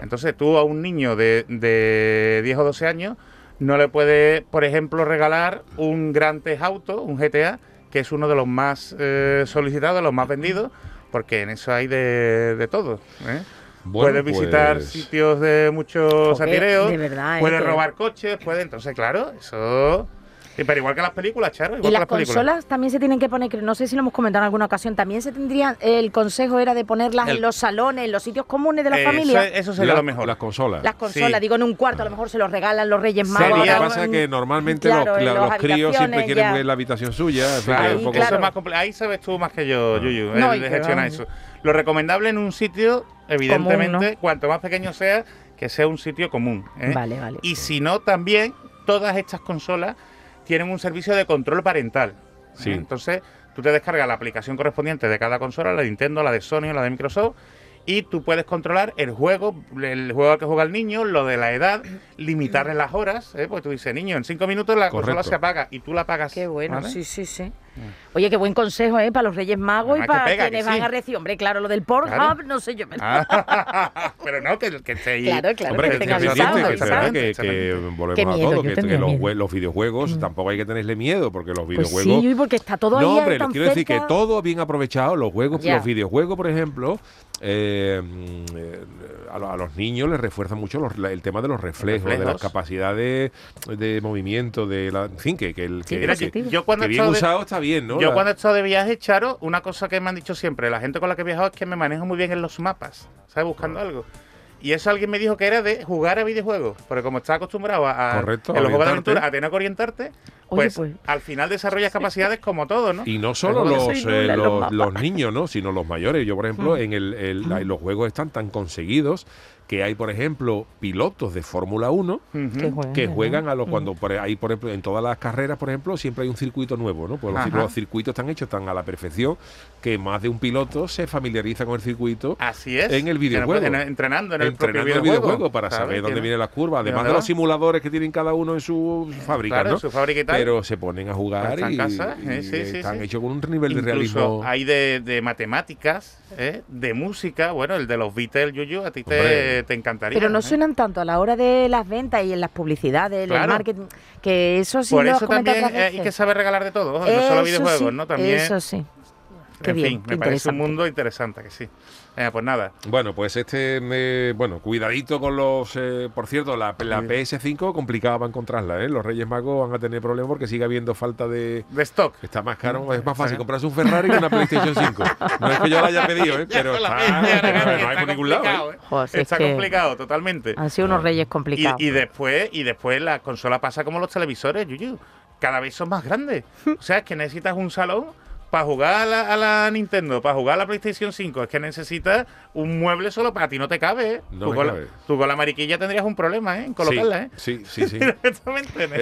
Entonces tú a un niño de, de 10 o 12 años no le puedes, por ejemplo, regalar un Gran Theft Auto, un GTA, que es uno de los más eh, solicitados, los más vendidos, porque en eso hay de, de todo. ¿eh? Bueno, puedes visitar pues- sitios de muchos satireos, de verdad, ¿eh? puedes que- robar coches, puedes... Entonces, claro, eso... Sí, pero igual que las películas, Charo, igual Y que las las películas. consolas también se tienen que poner, que no sé si lo hemos comentado en alguna ocasión, también se tendrían, el consejo era de ponerlas El- en los salones, en los sitios comunes de la Eso- familia. Eso sería La- lo mejor. Las consolas. Las consolas, Sí. digo, en un cuarto, a lo mejor se los regalan los Reyes Sería- Magos. Lo que pasa es que normalmente claro, los, las los críos siempre quieren ya. ver la habitación suya. Ahí, un poco- eso claro. es más compli- Ahí sabes tú más que yo, Yuyu, No, el y de que gestionar eso. Lo recomendable en un sitio, evidentemente, Común, cuanto más pequeño sea, que sea un sitio común. ¿eh? Vale, vale. Y si no, también todas estas consolas tienen un servicio de control parental. ¿eh? Sí. Entonces, tú te descargas la aplicación correspondiente de cada consola, la de Nintendo, la de Sony o la de Microsoft, y tú puedes controlar el juego, el juego al que juega el niño, lo de la edad, limitarle las horas, ¿eh? porque tú dices, niño, en cinco minutos la consola se apaga y tú la apagas. Qué bueno, ¿vale? sí, sí, sí. Oye, qué buen consejo, ¿eh? Para los Reyes Magos y que para pega, quienes que van a recibir. Hombre, claro, lo del Pornhub, Claro. no sé yo. me- Ah, <laughs> pero no, que, que esté ahí. Claro, claro, Hombre, que que, que, que, volvemos Qué a todo, que, que los, videojuegos tampoco hay que tenerle miedo, porque los Pues videojuegos... sí, porque está todo ahí no, hombre, tan quiero decir que cerca. todo bien aprovechado, los juegos, los videojuegos, por ejemplo, eh, mm, eh, a, a los niños les refuerza mucho los- la- el tema de los reflejos, de las capacidades de movimiento, de la, en fin, que, que el que, que- yo, cuando que bien estado de- usado está bien, ¿no? Yo La- cuando he estado de viaje, Charo, una cosa que me han dicho siempre, la gente con la que he viajado es que me manejo muy bien en los mapas, ¿sabes? Buscando Ah. algo. Y eso alguien me dijo que era de jugar a videojuegos, porque como estás acostumbrado a, a- Correcto, en los juegos de aventura a tener que orientarte, pues, pues. al final desarrollas capacidades como todo, ¿no? Y no solo los, eh, los niños, ¿no? Sino los mayores. Yo, por ejemplo, en el, el- la- los juegos están tan conseguidos que hay, por ejemplo, pilotos de Fórmula 1 Ujú. Que juegan, que ¿no? juegan a los cuando por ahí por ejemplo en todas las carreras por ejemplo siempre hay un circuito nuevo no pues los, los circuitos están hechos tan a la perfección que más de un piloto se familiariza con el circuito Así es. en el videojuego. En- entrenando en el entrenando propio el videojuego, videojuego para saber dónde vienen las curvas ¿De además de los simuladores que tienen cada uno en su fábrica Claro, ¿no? en su fábrica y tal. pero se ponen a jugar Están y, casa, y eh, sí, sí, están sí. hechos con un nivel de Incluso realismo hay de, de matemáticas, ¿eh? de música, bueno, el de los Beatles, Yuyu, a ti te, Te encantaría. Pero no ¿eh? suenan tanto a la hora de las ventas y en las publicidades, en el Claro. marketing, que eso sí Por eso también eh, hay veces. que saber regalar de todo, ojo, no solo Eso videojuegos, sí, ¿no? También, Eso sí. Qué en bien, fin, me parece un mundo interesante, que sí. Eh, pues nada, Bueno, pues este, eh, bueno, cuidadito con los, eh, por cierto, la, la Sí. PS5 complicada para encontrarla, ¿eh? Los Reyes Magos van a tener problemas porque sigue habiendo falta de... de stock. Está más caro, es más fácil comprarse un Ferrari que una PlayStation 5. <laughs> No es que yo la haya pedido, ¿eh? pero está, no hay por ningún lado. complicado, ¿eh? ¿eh? Joder, si es Está que complicado, totalmente. Han sido unos reyes complicados. Y, y después, y después la consola pasa como los televisores, Yuyu. Cada vez son más grandes. <laughs> O sea, es que necesitas un salón para jugar a la, a la Nintendo, para jugar a la PlayStation 5. Es que necesitas un mueble solo para ti, no te cabe. ¿eh? No tú, me con cabe. La, tú con la mariquilla tendrías un problema, ¿eh? En colocarla, ¿eh? Sí, sí, sí. <laughs> Es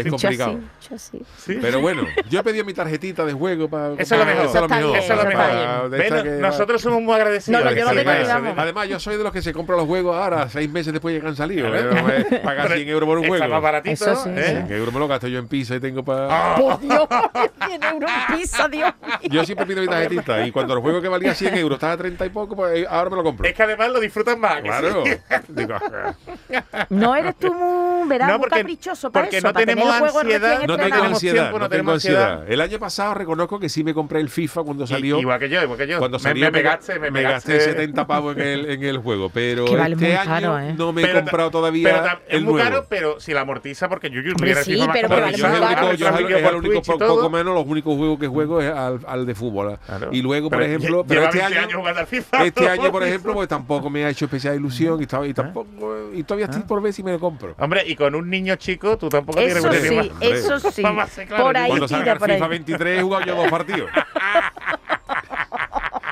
complicado. Yo sí. Sí. Pero bueno, yo he pedido mi tarjetita de juego para... Eso es lo mejor. Eso es lo Está mejor. Eso es lo está mejor. que- nosotros somos muy agradecidos. No, yo. ¿eh? Además, yo soy de los que se compran los juegos ahora, seis meses después de que han salido. ¿eh? Pagar Pero 100 euros por un está juego. más baratito, Eso sí, ¿eh? 100 euros me lo gasto yo en pizza y tengo para... Por Dios, <laughs> 100 euros en pizza, Dios mío. Yo siempre pido mi tarjetita y cuando el juego que valía 100 euros estaba a 30 y poco, pues ahora me lo compro. Es que además lo disfrutas más. ¿que Claro. sí? <laughs> Digo, ah, No eres tú muy, verás, No, muy porque- caprichoso para porque eso, no para tener tenemos ansiedad, no tengo estrenado. tenemos ansiedad, tiempo, no no tengo tenemos ansiedad. ansiedad. El año pasado reconozco que sí me compré el FIFA cuando I- salió. Igual que yo, igual que yo. Cuando Me- salió me, me, pegaste, me, me pegaste. gasté 70 pavos en el, en el juego, <laughs> pero vale este muy año caro, ¿eh? no me he Pero ta- comprado Pero todavía es el muy nuevo. caro, pero si la amortiza, porque Hombre, tuviera el sí, FIFA más pero que vale yo yo, es el muy único, yo es es y poco menos, los únicos juegos que juego es al, al de fútbol. Claro. Y luego, por ejemplo, pero este 20 año, años jugando al FIFA. este año, por ejemplo, pues tampoco me ha hecho especial ilusión y, estaba- y tampoco y todavía estoy por ver si me lo compro. Hombre, y con un niño chico, tú tampoco tienes Eso sí, eso sí. <laughs> Ser claros, Por ahí Cuando salga tira, el por ahí. FIFA 23 he jugado yo dos partidos. <laughs>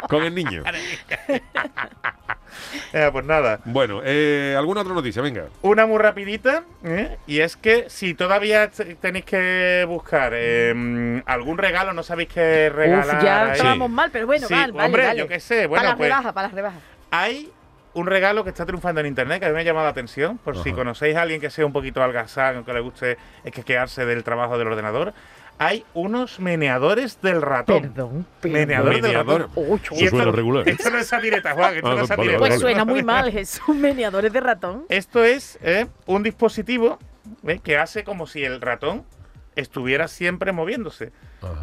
Con el niño. <laughs> Eh, pues nada. Bueno, eh, ¿alguna otra noticia? Venga. Una muy rapidita, ¿eh? y es que si todavía te- tenéis que buscar eh, algún regalo, no sabéis qué regalar. Uf, ya estábamos mal, pero bueno, Sí, vale, hombre, vale. yo qué sé, bueno, para las pues- rebajas, para las rebajas. Hay un regalo que está triunfando en internet que a mí me ha llamado la atención, por si conocéis a alguien que sea un poquito algazán o que le guste esquequearse del trabajo del ordenador. Hay unos meneadores del ratón. Perdón, Meneador del ratón. Y esto, suena regular. esto no es satireta, Juan, esto Ah, no es vale, satireta. Pues suena muy <laughs> mal, Jesús. Meneadores de ratón. Esto es eh, un dispositivo ¿ves? que hace como si el ratón estuviera siempre moviéndose.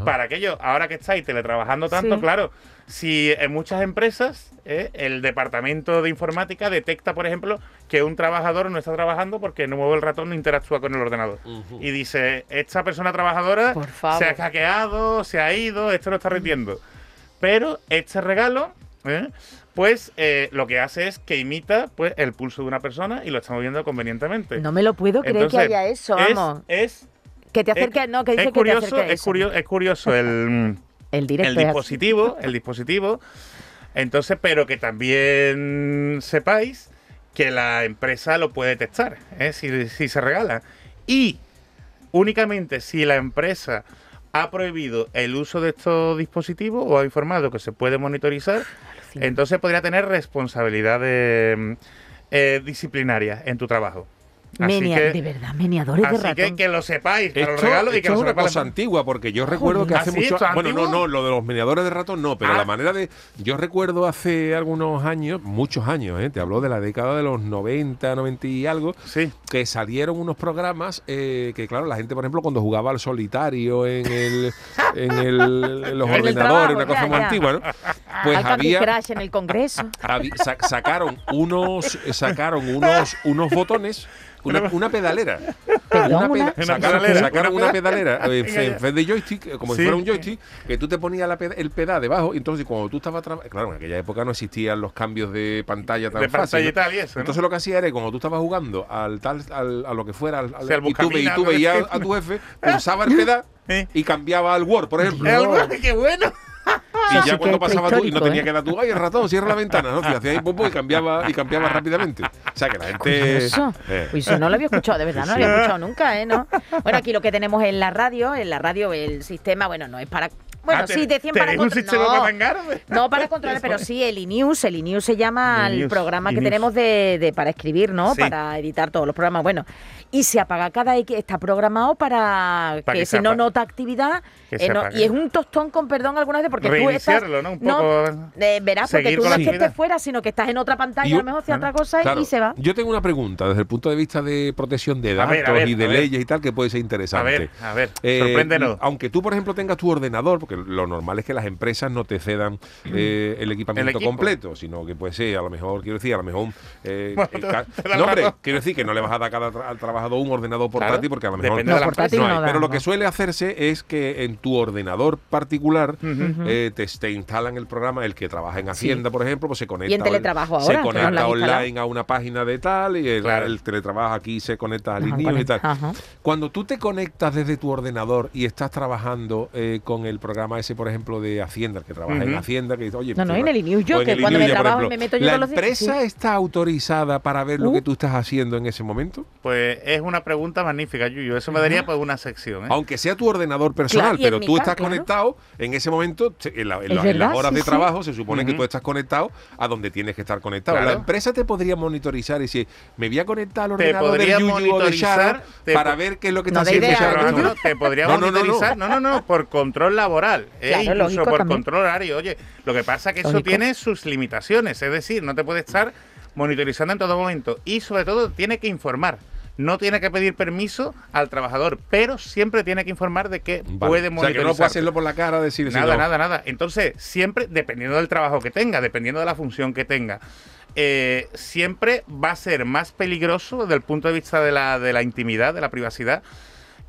Para aquello, ahora que estáis teletrabajando tanto, Sí. claro, si en muchas empresas eh, el departamento de informática detecta, por ejemplo, que un trabajador no está trabajando porque no mueve el ratón, no interactúa con el ordenador. Y dice, esta persona trabajadora Por favor. se ha hackeado, se ha ido, esto no está rindiendo. Pero este regalo, ¿eh? pues eh, lo que hace es que imita pues, el pulso de una persona y lo está moviendo conveniente. No me lo puedo creer Entonces, que haya eso, es- vamos. Es, que te es- acerque, no, que dice es que te curioso, acerque a es, curioso el, <laughs> El directo el es así. dispositivo, el dispositivo. Entonces, pero que también sepáis que la empresa lo puede detectar, ¿eh? si, si se regala. Y únicamente si la empresa ha prohibido el uso de estos dispositivos o ha informado que se puede monitorizar, entonces podría tener responsabilidad de, eh, disciplinaria en tu trabajo. Menia- que- de verdad, meneadores de Así ratón. que que lo sepáis para los Esto, regalos y esto que es lo una cosa antigua, porque yo recuerdo que ¿Ah, hace sí? mucho... ¿Esto es Bueno, no, antiguo? no, lo de los meneadores de ratón no, pero Ah. la manera de... Yo recuerdo hace algunos años, muchos años, ¿eh? te hablo de la década de los 90, 90 y algo, Sí. que salieron unos programas eh, que, claro, la gente, por ejemplo, cuando jugaba al solitario en, el, en, el- <laughs> en los En el ordenadores, trabajo, una cosa ya, muy ya. antigua, ¿no? Pues Al había... Crush en el Congreso. Sacaron unos sacaron unos unos botones una, una pedalera Una peda- pedalera, sacaron una pedalera en vez de joystick eh, como Sí. si fuera un joystick que tú te ponías la peda- el pedal debajo y entonces cuando tú estabas traba- claro en aquella época no existían los cambios de pantalla tan De fácil, pantalla ¿no? y tal y eso, ¿no? entonces lo que hacía era que cuando tú estabas jugando al tal al- a lo que fuera al, al- sea, el y tú, veías a tu jefe pulsaba el pedal <laughs> y cambiaba al Word por ejemplo El Word, <laughs> ¡Qué bueno! Y ya sí cuando pasaba tú y no tenía ¿eh? que dar tú, ay, el ratón, cierra la ventana, ¿no? Y hacía ahí pum, pum, y cambiaba, y cambiaba rápidamente. O sea que la gente. Eso. Eh. Pues eso no lo había escuchado, de verdad, no lo había escuchado nunca, ¿eh? ¿No? Bueno, aquí lo que tenemos en la radio, en la radio el sistema, bueno, no es para... Bueno, Ah, sí, ¿te- decían para tenéis un controlar... No, para no controlar, <laughs> pero sí, el iNews, el iNews se llama El programa que tenemos de, de- para escribir, ¿no? Sí. Para editar todos los programas, bueno. Y se apaga cada X, está programado para, Para que, que si se no nota actividad, eh, no- y es un tostón con perdón algunas veces porque tú estás... Reiniciarlo, ¿no? Un poco eh, verás, porque tú no es que estés fuera, sino que estás en otra pantalla, yo- a lo mejor hacia otra cosa Claro, y se va. Yo tengo una pregunta desde el punto de vista de protección de A datos ver, a ver, y de a leyes y tal que puede ser A interesante. ver, a ver, Eh, sorpréndenos. Aunque tú, por ejemplo, tengas tu ordenador, porque lo normal es que las empresas no te cedan <clears throat> eh, el equipamiento El completo, sino que puede ser, a lo mejor, quiero decir, a lo mejor. eh, <laughs> Bueno, te- te no, hombre, quiero decir que no le vas a dar cada tra- al trabajador un ordenador portátil, Claro, porque a lo mejor. no, portátil no hay. pero lo que suele hacerse es que en tu ordenador particular eh, te, te instalan el programa, el que trabaja en Hacienda, por ejemplo, pues se conecta. en teletrabajo se ahora, lo conecta online a una página de tal y el, Claro. el teletrabajo aquí se conecta al INIO y tal. Ajá. Cuando tú te conectas desde tu ordenador y estás trabajando con el programa ese, por ejemplo, de Hacienda, que trabaja en Ujú. Hacienda, que dice, oye, No, no, pues, en el iNews yo, o en que cuando me trabajo me meto yo ¿La empresa sí. está autorizada para ver lo Uh. que tú estás haciendo en ese momento? Pues es una pregunta magnífica, Yuyu. Eso me daría pues una sección, ¿eh? Aunque sea tu ordenador personal, Claro, en pero tú casa, estás claro. conectado en ese momento, en, la- en Es la- en las horas sí, de sí. trabajo, se supone que Ujú. tú estás conectado a donde tienes que estar conectado. Claro. La empresa te podría monitorizar y decir, me voy a conectar al ordenador podría Yuyu o de monitorizar, Shara para ver qué es lo que está de haciendo Shara ¿no? te podría monitorizar. No, no, no, por control laboral. Eh, Claro, incluso por también. control horario. Oye, lo que pasa es que eso tiene sus limitaciones. Es decir, no te puede estar monitorizando en todo momento. Y sobre todo, tiene que informar. No tiene que pedir permiso al trabajador, pero siempre tiene que informar de que Vale. puede o sea, que monitorizar. no puede hacerlo por la cara, decir si Nada, no. nada, nada. Entonces, siempre, dependiendo del trabajo que tenga, dependiendo de la función que tenga, eh, siempre va a ser más peligroso desde el punto de vista de la, de la intimidad, de la privacidad,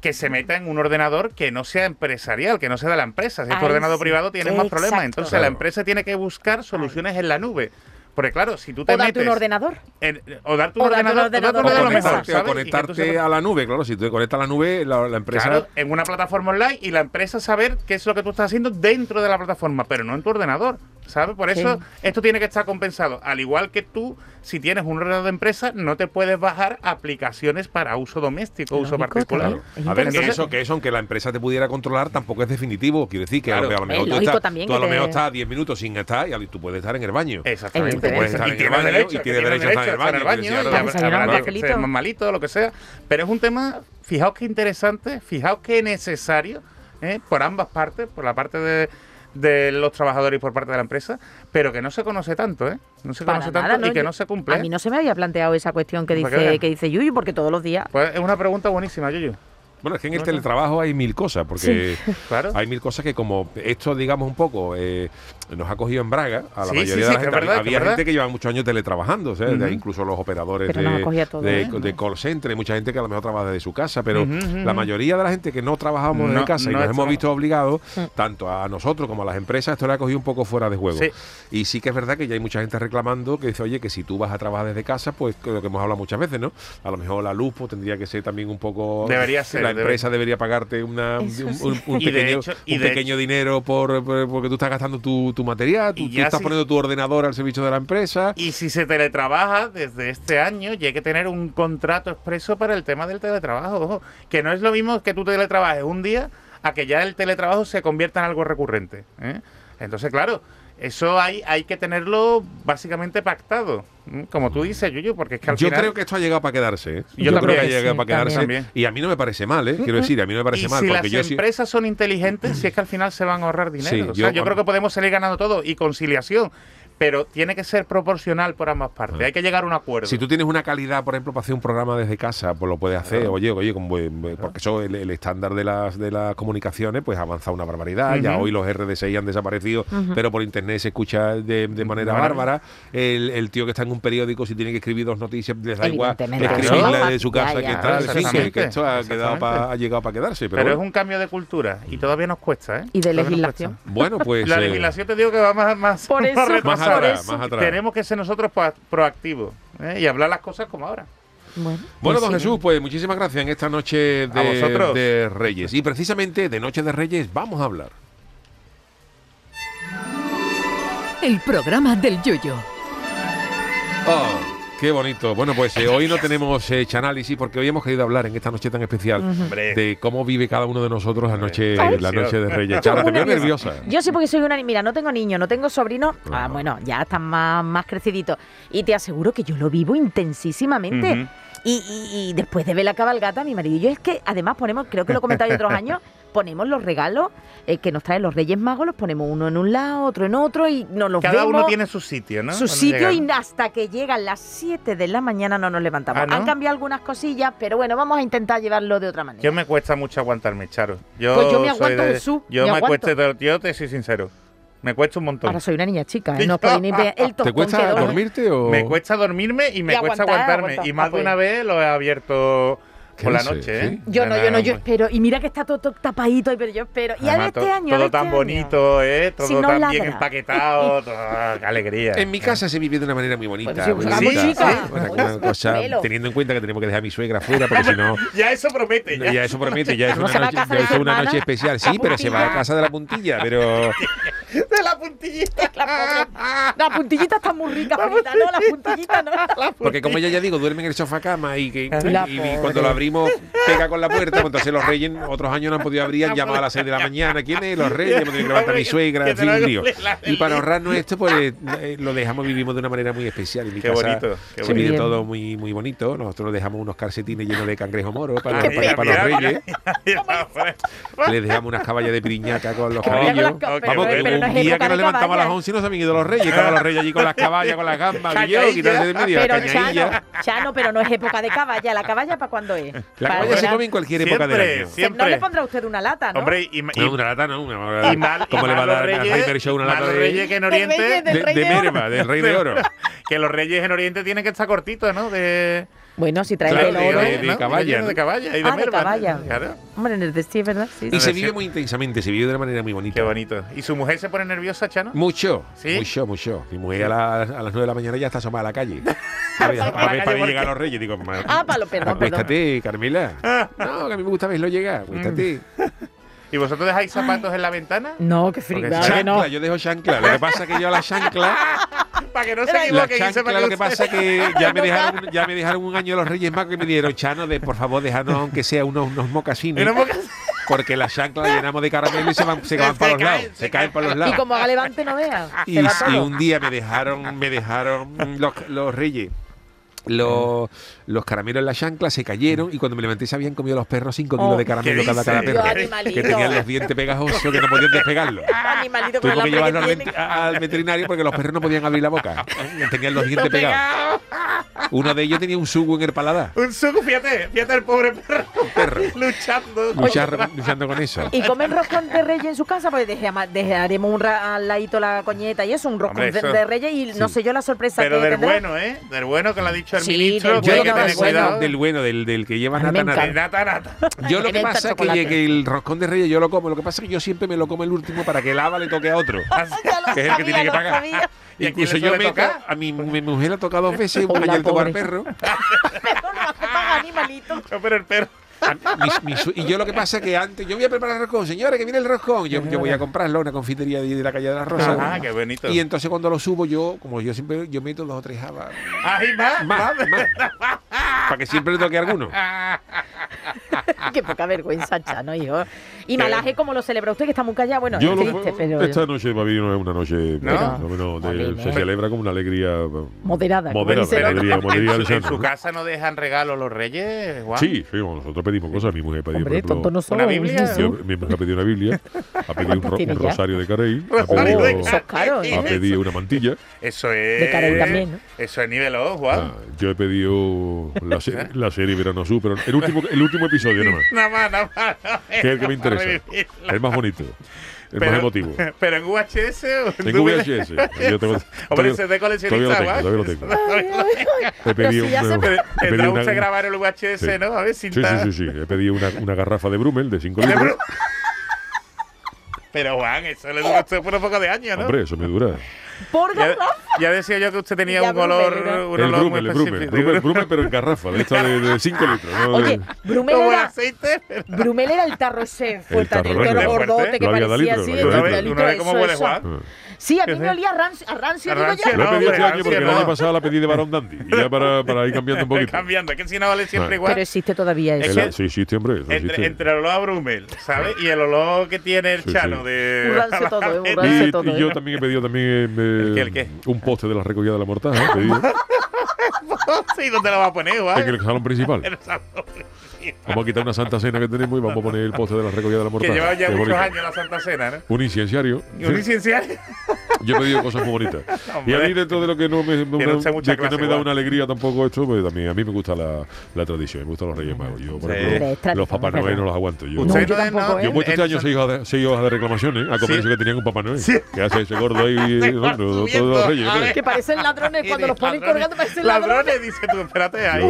que se meta en un ordenador que no sea empresarial, que no sea de la empresa. Si es tu ordenador sí. privado, tienes más problemas. Entonces, Claro. la empresa tiene que buscar soluciones en la nube. Porque claro, si tú te O darte metes... un ordenador. en- o darte O un un ordenador, o darte un ordenador O ordenador o conectarte a la nube, claro, si tú te conectas a la nube, la, la empresa... Claro, en una plataforma online y la empresa saber qué es lo que tú estás haciendo dentro de la plataforma, pero no en tu ordenador. ¿Sabes? Por Sí. eso esto tiene que estar compensado. Al igual que tú, si tienes un ordenador de empresa, no te puedes bajar aplicaciones para uso doméstico, uso Lógico, particular. claro. Es A ver, que eso, que eso, aunque la empresa te pudiera controlar, tampoco es definitivo. Quiero decir que Claro. a lo- a mejor tú, estás, también tú a lo te- mejor estás 10 minutos sin estar y tú puedes estar en el baño. Exactamente. Evidentemente. Puedes estar Y en el baño derecho, y que tiene tiene derecho a estar en el baño. y más malito lo que sea. Pero es un tema, fijaos que interesante, fijaos que necesario ¿eh? por ambas partes, por la parte de, de los trabajadores y por parte de la empresa, pero que no se conoce tanto, ¿eh? No se Para conoce nada, tanto ¿no? y que Yo- no se cumple. A mí no se me había planteado esa cuestión que dice, que dice Yuyu, porque todos los días. Pues es una pregunta buenísima, Yuyu. Bueno, es que en el teletrabajo hay mil cosas, porque <laughs> Claro. hay mil cosas que como esto, digamos un poco, eh, nos ha cogido en Braga a la Sí, mayoría sí, de la gente. verdad, Había verdad. gente que lleva muchos años teletrabajando, o sea, incluso los operadores de, ¿eh? de call center, hay mucha gente que a lo mejor trabaja desde su casa, pero la mayoría de la gente que no trabajamos No, casa y no nos hemos visto obligados, tanto a nosotros como a las empresas, esto le ha cogido un poco fuera de juego. Y sí que es verdad que ya hay mucha gente reclamando que dice, oye, que si tú vas a trabajar desde casa, pues lo que hemos hablado muchas veces, ¿no? A lo mejor la luz pues, tendría que ser también un poco... Debería ser, La empresa debería pagarte una, un, pequeño, hecho- y un de pequeño dinero por, por- porque tú estás gastando tu, tu material, tú, estás si- poniendo tu ordenador al servicio de la empresa. Y si se teletrabaja desde este año, ya hay que tener un contrato expreso para el tema del teletrabajo. Ojo, que no es lo mismo que tú teletrabajes un día a que ya el teletrabajo se convierta en algo recurrente. ¿eh? Entonces, claro, eso hay, hay que tenerlo básicamente pactado. Como tú dices, Yuyu, porque es que al Yo final... creo que esto ha llegado para quedarse. ¿eh? Yo creo también. que ha llegado Sí, para quedarse. también. Y a mí no me parece mal, ¿eh? Quiero decir, a mí no me parece y mal. si porque las yo empresas son inteligentes, si es que al final se van a ahorrar dinero. Sí, o sea, yo- yo, creo que podemos salir ganando todo y conciliación, pero tiene que ser proporcional por ambas partes. Hay que llegar a un acuerdo. Si tú tienes una calidad, por ejemplo, para hacer un programa desde casa, pues lo puedes hacer. Oye, oye, como, buen- porque eso, el, el estándar de las, de las comunicaciones, pues ha avanzado una barbaridad. Ya hoy los RDSI han desaparecido, pero por internet se escucha de, de manera bárbara. El, el tío que está en un periódico, si tiene que escribir dos noticias, les da igual escribirla de su casa ya, que tal. En fin, que, esto ha, quedado exactamente. pa- ha llegado para quedarse. Pero, Pero es un cambio de cultura y todavía nos cuesta, ¿eh? Y de Todavía legislación. Bueno, pues. La eh, legislación te digo que va más, más, Por eso, más más retrasada. atrás, más atrás. Tenemos que ser nosotros proa- proactivos ¿eh? y hablar las cosas como ahora. Bueno, Bueno, pues don sí. Jesús, pues muchísimas gracias en esta noche de, de Reyes. Y precisamente de Noche de Reyes vamos a hablar. El programa del Yoyo. Qué bonito. Bueno, pues eh, hoy no tenemos eh, análisis porque hoy hemos querido hablar en esta noche tan especial de cómo vive cada uno de nosotros la noche, Ay. la noche de Reyes. Chara, <laughs> te veo nerviosa. Yo sí porque soy una... Mira, no tengo niños, no tengo sobrinos. Ah, Ah. bueno, ya están más, más creciditos. Y te aseguro que yo lo vivo intensísimamente. Y, y- y después de ver la cabalgata, mi marido y yo es que además ponemos, creo que lo he comentado otros <laughs> años, ponemos los regalos eh, que nos traen los Reyes Magos, los ponemos uno en un lado, otro en otro y nos los Cada vemos. uno tiene su sitio, ¿no? su Cuando sitio llegan. y hasta que llegan las 7 de la mañana no nos levantamos. Ah, ¿no? Han cambiado algunas cosillas, pero bueno, vamos a intentar llevarlo de otra manera. Yo me cuesta mucho aguantarme, Charo. Yo Pues yo me aguanto, de- Jesús, Yo me me, aguanto. cuesta, te- yo te soy sincero. Me cuesta un montón. Ahora soy una niña chica, ¿eh? no ni ver el ¿Te cuesta dormirte o...? Me cuesta dormirme y me Y cuesta aguantar, aguantarme. aguantar. Y más Ah, de pues. una vez lo he abierto ¿Qué por la noche, ¿eh? ¿Sí? Yo no, yo no, yo espero. Y mira que está todo, todo tapadito, pero yo espero. Y a ver además, este año. Todo tan este año. bonito, ¿eh? Todo Si no tan bien empaquetado. <laughs> toda- ¡Qué alegría! En mi casa se vive de una manera muy bonita. Sí, muy vamos, bonita. chica. Sí, una- una cosa, Pelo. teniendo en cuenta que tenemos que dejar a mi suegra fuera, porque si no... <laughs> Ya eso promete, ya. Ya eso promete, ya es ¿No una noche, especial. Sí, pero se va a casa de la puntilla, pero... <laughs> De la puntillita. La, pobre- la puntillita está muy rica, Frita, ¿no? La puntillita no. Porque como ella ya digo, duerme en el sofá cama y que La y- y pobre. cuando lo abrimos pega con la puerta, pues entonces los reyes otros años no han podido abrir, han llamado a las 6 de la mañana. ¿Quién es? Los reyes, me que levantar mi suegra, en fin, un lío. la- Y para ahorrarnos esto, pues eh, lo dejamos, vivimos de una manera muy especial. En mi Qué casa bonito, qué se vive bonito. todo muy, muy bonito. Nosotros dejamos unos calcetines llenos de cangrejo moro para, Ah, para- mira, para los reyes. Les dejamos unas caballas de piriñaca con los Mira con caballos. las ca- Vamos, un no es día época que nos levantamos a las caballas. 11 y no se han ido los reyes. Estaban los reyes allí con las caballas, con las gambas, y yo, quitándose de medio, la Pero. Chano, Chano, pero no es época de caballa. ¿La caballa para cuándo es? La caballa se come en cualquier época del Siempre, año. siempre. No le pondrá usted una lata, ¿no? Hombre, y, y- No, una lata no, una y mal, ¿Cómo y le va a dar a reyes, Show una lata los de, reyes que en Oriente... de- de, merma, del rey de oro? <laughs> que los reyes en Oriente tienen que estar cortitos, ¿no? De, Bueno, si trae Claro, el de- oro. de- ¿no? caballa, De ¿no? caballa y de Ah, de merma. caballa. Claro. Hombre, en el de sí, ¿verdad? Sí. Y se vive muy intensamente, se vive de una manera muy bonita. Qué bonito. ¿Y su mujer se pone nerviosa, Chano? Mucho, ¿Sí? mucho, mucho. Mi mujer a, la- a las 9 de la mañana ya está asomada a la calle. <laughs> A ver, <laughs> a para ¿por llegar qué? los reyes. Digo, <laughs> "Ma- Ah, palo, perdón, perdón. acuéstate, Carmela. No, que a mí me gusta verlo llegar. Acuéstate. ¿Y vosotros dejáis zapatos en la ventana? No, qué frío. Claro no. yo dejo chancla. Lo que pasa es que yo la chancla, Para que no se la equivoquen y sepan chancla, lo que pasa es que <laughs> ya me dejaron, ya me dejaron un año los Reyes Magos y me dieron chano de por favor dejarnos aunque sea unos, unos mocasines. Y porque- Porque la chancla la llenamos de caramelo y se van, se van Se para los caen, lados. se Se caen para los Y lados. como haga levante no vea. Y, y un día me dejaron, me dejaron los, los reyes. Los, los caramelos en la chancla se cayeron y cuando me levanté se habían comido los perros 5 kilos Oh, de caramelo ¿qué cada, perro. Animalito. Que tenían los dientes pegajosos que no podían despegarlos. <laughs> Animalito con Tuve que llevarlo al, veterinario porque los perros no podían abrir la boca. Tenían los dientes pegados. Uno de ellos tenía un sugo en el paladar. Un suco, fíjate, fíjate el pobre perro. Perro. luchando. Luchar- <laughs> luchando con eso. ¿Y comen roscón de reyes en su casa? Pues deja- dejaremos un ra- al ladito la coñeta y eso, un roscón Hombre, de, eso- de reyes y no sé yo la sorpresa Pero que del tendrá. bueno, ¿eh? Del bueno que lo ha dicho el Sí, ministro. del bueno, tener bueno. cuidado. del bueno, del, del que lleva nata nata. Nata, nata. Yo lo que pasa es que, que el roscón de reyes yo lo como. Lo que pasa es que yo siempre me lo como el último para que el haba le toque a otro. <laughs> Que es el que tiene que pagar. sabía. ¿Y a quién Incluso yo me tocar? a mi, mi mujer ha tocado dos veces, Hola, ayer tocó al perro. <laughs> Pero no pagar, animalito. <laughs> No, pero el perro. A- mi- mi su- y yo lo que pasa es que antes, yo voy a preparar el roscón, señores, que viene el roscón. Yo, yo voy a comprarlo una confitería de, de la calle de las Rosas. Ah, qué bonito. Y entonces cuando lo subo yo, como yo siempre, yo meto dos o tres habas. Va, Más, más. Para que siempre le toque a alguno. <laughs> Qué poca vergüenza, Chano, hijo. Y malaje, como lo celebra usted, que está muy callado. Bueno, Yo es lo- triste, pero esta noche para mí no es una noche ¿No? no, no, de- Jolín, se ¿eh? celebra como una alegría moderada. moderada, alegría, alegría En su, en santo. su casa no dejan regalos los reyes, Juan. Sí, sí, bueno, nosotros pedimos cosas. Mi mujer por Hombre, ejemplo, no. ¿Una Biblia? Yo- mi mujer ha pedido una Biblia, ha pedido un, ro- un rosario de Carey, <laughs> ha Rosario pedido, de Eso es caro, ¿eh? ha pedido una mantilla. Eso es. De Carey también, ¿no? Eso es nivel O, Juan. Ah, yo he pedido la, se- <laughs> la serie Verano Azul, pero el último, el último episodio nada más, Nada más, nada más. que es el que me interesa. Revivirla. El más bonito, el más emotivo. Pero en VHS o En VHS. Yo tengo, <laughs> Hombre, todavía- ese es de todavía coleccionista, lo tengo, todavía lo tengo. He Pero pedido si Pero una- grabar el VHS, Sí. ¿no? A ver, Sí, cinta. sí, sí, sí. He pedido una, una garrafa de Brummel de 5 De litros. Pero Juan, eso le dura a usted por un poco de años, ¿no? Hombre, eso me dura. Por Ya, garrafa. ya decía yo que usted tenía Ya un Brummel, olor, un El olor muy Brummel, el Brummel. específico. Brummel, Brummel, pero en garrafa, de esta de 5 <laughs> litros. ¿no? Oye, Brumel Como el era, aceite. Brumel era el tarro ese fuerte, tarro el tarro gordote que Lo parecía litro, así. lo Una vez, eso, huele. Juan. Sí, a mí me olía a rancio, a rancio, A digo rancio, yo. Lo he No, pedido hombre, este año porque el año pasado la pedí de Barón Dandy. Y ya para, para ir cambiando un poquito. <laughs> cambiando, es que si no vale siempre Ah. igual. Pero existe todavía Es eso. que- Sí, existe, hombre. Eso entre, existe. entre el olor a Brumel, ¿sabes? Y el olor que tiene el Sí, chano sí. de. Burlarse <laughs> todo, eh, burlarse. Y, todo, y yo ¿eh? también he pedido también eh, qué, el qué? un poste de la recogida de la mortaja. pedido, <laughs> sí, ¿dónde lo va a poner, Juan? en el salón principal. <laughs> El salón. <laughs> Vamos a quitar una santa cena que tenemos y vamos a poner el poste de la recogida de la Que mortaja. lleva ya Qué muchos bonito. años la Santa Cena, ¿no? Un inciensario. Y un licenciado. Yo he pedido cosas muy bonitas. <laughs> y a Hombre. mí, dentro de lo que no me, usted mucha de que no me da una alegría tampoco esto, pues también a mí me gusta la, la tradición, me gustan los Reyes Magos. Yo, por Sí. ejemplo, Hombre, los Papá. Noel no los aguanto. Yo, Usted yo no no, ¿eh? yo he puesto este año seis hojas de, hojas de reclamaciones a comer Sí. que tenían un Papá Noel. Sí. Que hace ese gordo ahí, <laughs> ¿no? gordo Todos los Reyes. ¿no? ver. Que parecen ladrones cuando los ponen colgando, parecen ladrones. Ladrones, dice tú, espérate, ahí.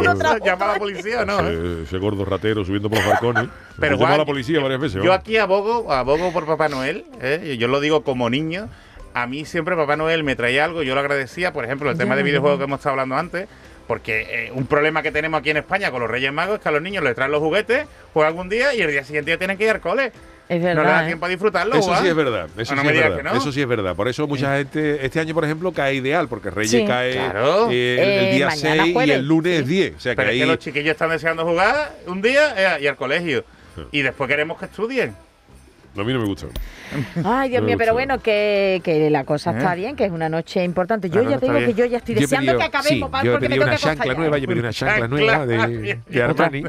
Llama a la policía, ¿no? Ese, ese ratero subiendo por los balcones. <laughs> Pero, llama a Juan, la policía varias veces. Yo aquí abogo, abogo por Papá Noel, ¿eh? yo lo digo como niño. A mí siempre Papá Noel me traía algo, yo lo agradecía, por ejemplo, el tema de videojuegos que hemos estado hablando antes, porque eh, un problema que tenemos aquí en España con los Reyes Magos es que a los niños les traen los juguetes, juegan algún día y el día siguiente ya tienen que ir al cole. Es no les da verdad. ¿eh? tiempo a disfrutarlo. Eso sí es verdad, eso Ah, no sí me es verdad, que no. eso sí es verdad. Por eso mucha gente, este año por ejemplo cae ideal, porque Reyes Sí. cae Claro. eh, el, el Eh, día mañana 6 y el lunes sí. 10. O sea que Pero es ahí que los chiquillos están deseando jugar un día eh, y al colegio. Y después queremos que estudien. A mí no me gusta. Ay, Dios mío, pero bueno, que, que la cosa está ¿Eh? bien, que es una noche importante. Yo ya digo que yo ya estoy Yo deseando pedido- que acabemos, sí, yo he porque me pedido tengo una que acostar chancla nueva, yo pedí una <laughs> chancla nueva de, de <laughs> Armani.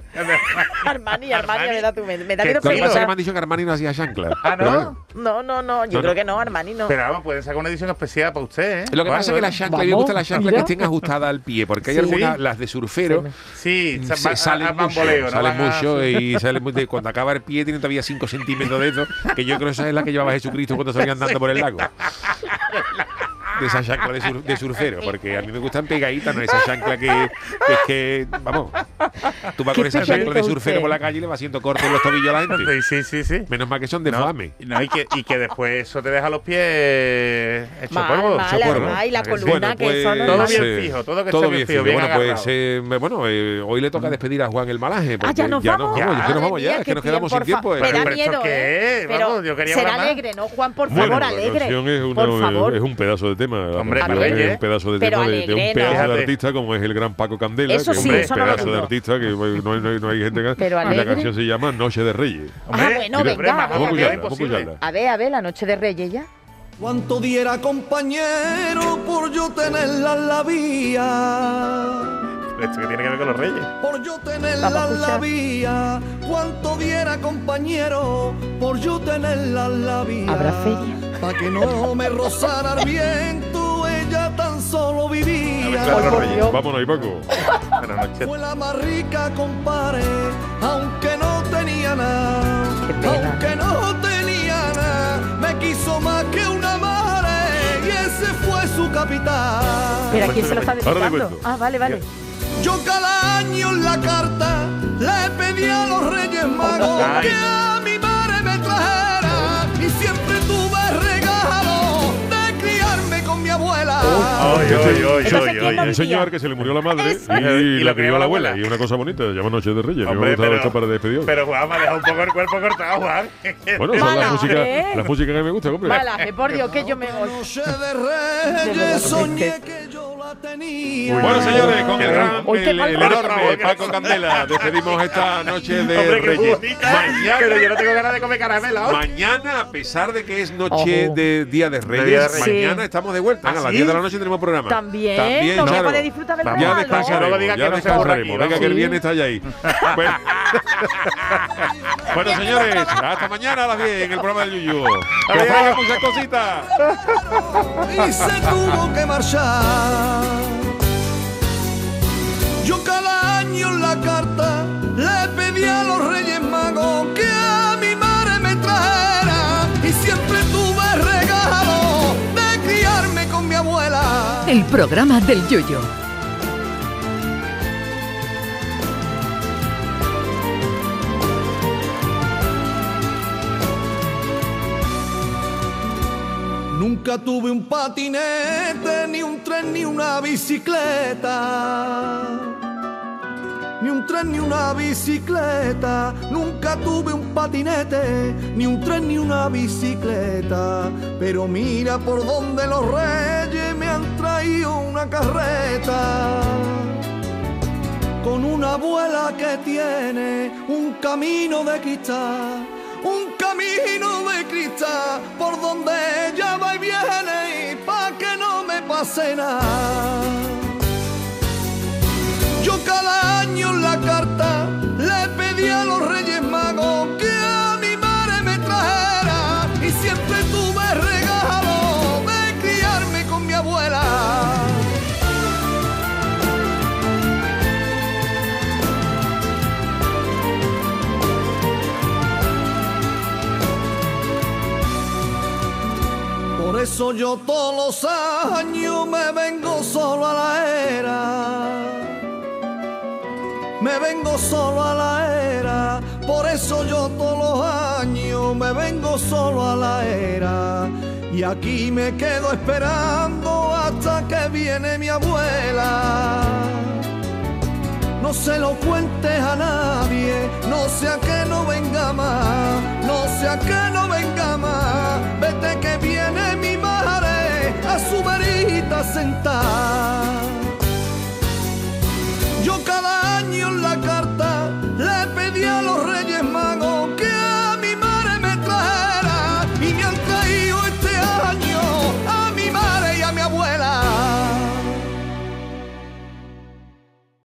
Armani, Armani, Armani. me da, tu, me, me da Que miedo Lo que pasa es que me han dicho que Armani no hacía chancla. Ah, ¿no? No, no, no, yo No, creo no. que no, Armani no. Pero vamos, pueden sacar una edición especial para usted, ¿eh? Lo que pasa es que la chancla, a mí me gusta la chancla que estén ajustadas al pie, porque hay algunas, las de surfero, Sí, va- salen mucho, salen mucho y salen muy de- cuando acaba el pie tiene todavía 5 centímetros de eso, que yo creo que esa es la que llevaba Jesucristo cuando salía andando por el lago. <laughs> de esa chancla de, sur- de surfero, porque a mí me gustan pegaditas, no esa chancla que, que es que, vamos, tú vas ¿Qué con esa chancla de surfero usted? por la calle y le va haciendo corte en los tobillos a la gente. Sí, sí, sí. Menos mal que son de No, fame. no, y, que, y que después eso te deja los pies hechos Mal, polvo. mal, hecho polvo. y la ¿A que columna, que eso no es Todo bien eh, fijo, todo que todo bien fijo, bien Bueno, pues eh, bueno, eh, hoy le toca despedir a Juan el Malaje. porque Ah, ya nos ya vamos. nos ya, es que nos vamos ya, es que nos quedamos sin tiempo. eh. Me da Pero ¿esto miedo, qué ¿eh? es? Pero Vamos, yo quería será alegre, ¿no, Juan? Por Bueno, favor, alegre. por favor. es un pedazo de tema. La Hombre, alegre, es ¿eh? un pedazo de Pero tema de, de un pedazo ¿no? de artista como es el gran Paco Candela, Eso que sí, es un eso no lo pedazo de artista que no, hay- no hay- no hay gente que Pero y la canción se llama Noche de Reyes. Hombre, Ah, bueno, hombre, venga, más a ver, Vamos a obvio escucharla, vamos a imposible. escucharla. A ver, a ver, la noche de Reyes ya. Cuánto diera compañero por yo tenerla en la vía. Esto que tiene que ver con los reyes. Por yo Vamos tenerla a en la escuchar. vía. Cuánto diera compañero por yo tenerla en la vía. Habrá feria. Pa' que no me rozara el viento, ella tan solo A ver, vivía. claro, los por reyes. Dios. Vámonos Paco. Buenas noches. Fue la más rica, compadre, aunque no tenía nada. Qué pena. Aunque no tenía nada, me quiso más que una madre y ese fue su capital. Pero ¿a quién se lo está dedicando? Ah, vale, vale. Yo cada año en la carta le pedí a los Reyes Magos Ay. que a mi madre me trajera y siempre tuve regalo de criarme con mi abuela. Ay, ay, ay, ay, ¿quién ay, no ay. Un señor que se le murió la madre Eso. y, Y la crió la abuela. Y una cosa bonita, se llama Noche de Reyes. Me Hombre, gusta pero- esto para despedir. Pero Juan me ha dejado un poco el cuerpo cortado, Juan. Bueno, esa es la música, la música que me gusta, hombre. Malaje, por Dios, que yo me voy. Noche de Reyes <laughs> soñé que yo. Bueno, señores, con el gran, el, el enorme Paco Candela, despedimos esta noche de Hombre, Reyes. bonita. Pero yo no tengo ganas de comer caramelo. ahora. Mañana, a pesar de que es noche Ojo. de Día de Reyes, Día de Reyes. mañana Sí. estamos de vuelta. ¿Ah, a las sí? 10 de la noche tenemos programa. También, También, no voy a claro. poder disfrutar del. Ya regalo. descansaremos, Luego diga ya que no descansaremos. aquí, Venga, que el viernes está ya ahí. Bueno, bueno, señores, hasta mañana a las 10 en el programa del Yuyu. Que traiga muchas cositas. y se tuvo que marchar. Yo cada año en la carta le pedí a los Reyes Magos que a mi madre me trajera y siempre tuve regalo de criarme con mi abuela. El programa del Yoyo. Nunca tuve un patinete, ni un tren, ni una bicicleta. Ni un tren, ni una bicicleta. Nunca tuve un patinete, ni un tren, ni una bicicleta. Pero mira por donde los reyes me han traído una carreta. Con una abuela que tiene un camino de cristal. Por donde ella va y viene y pa' que no me pase nada. Eso yo todos los años me vengo solo a la era. Me vengo solo a la era. Por eso yo todos los años me vengo solo a la era. Y aquí me quedo esperando hasta que viene mi abuela. No se lo cuentes a nadie, no sea que no venga más, no sea que no venga más. Vete que viene mi madre a su verita sentada.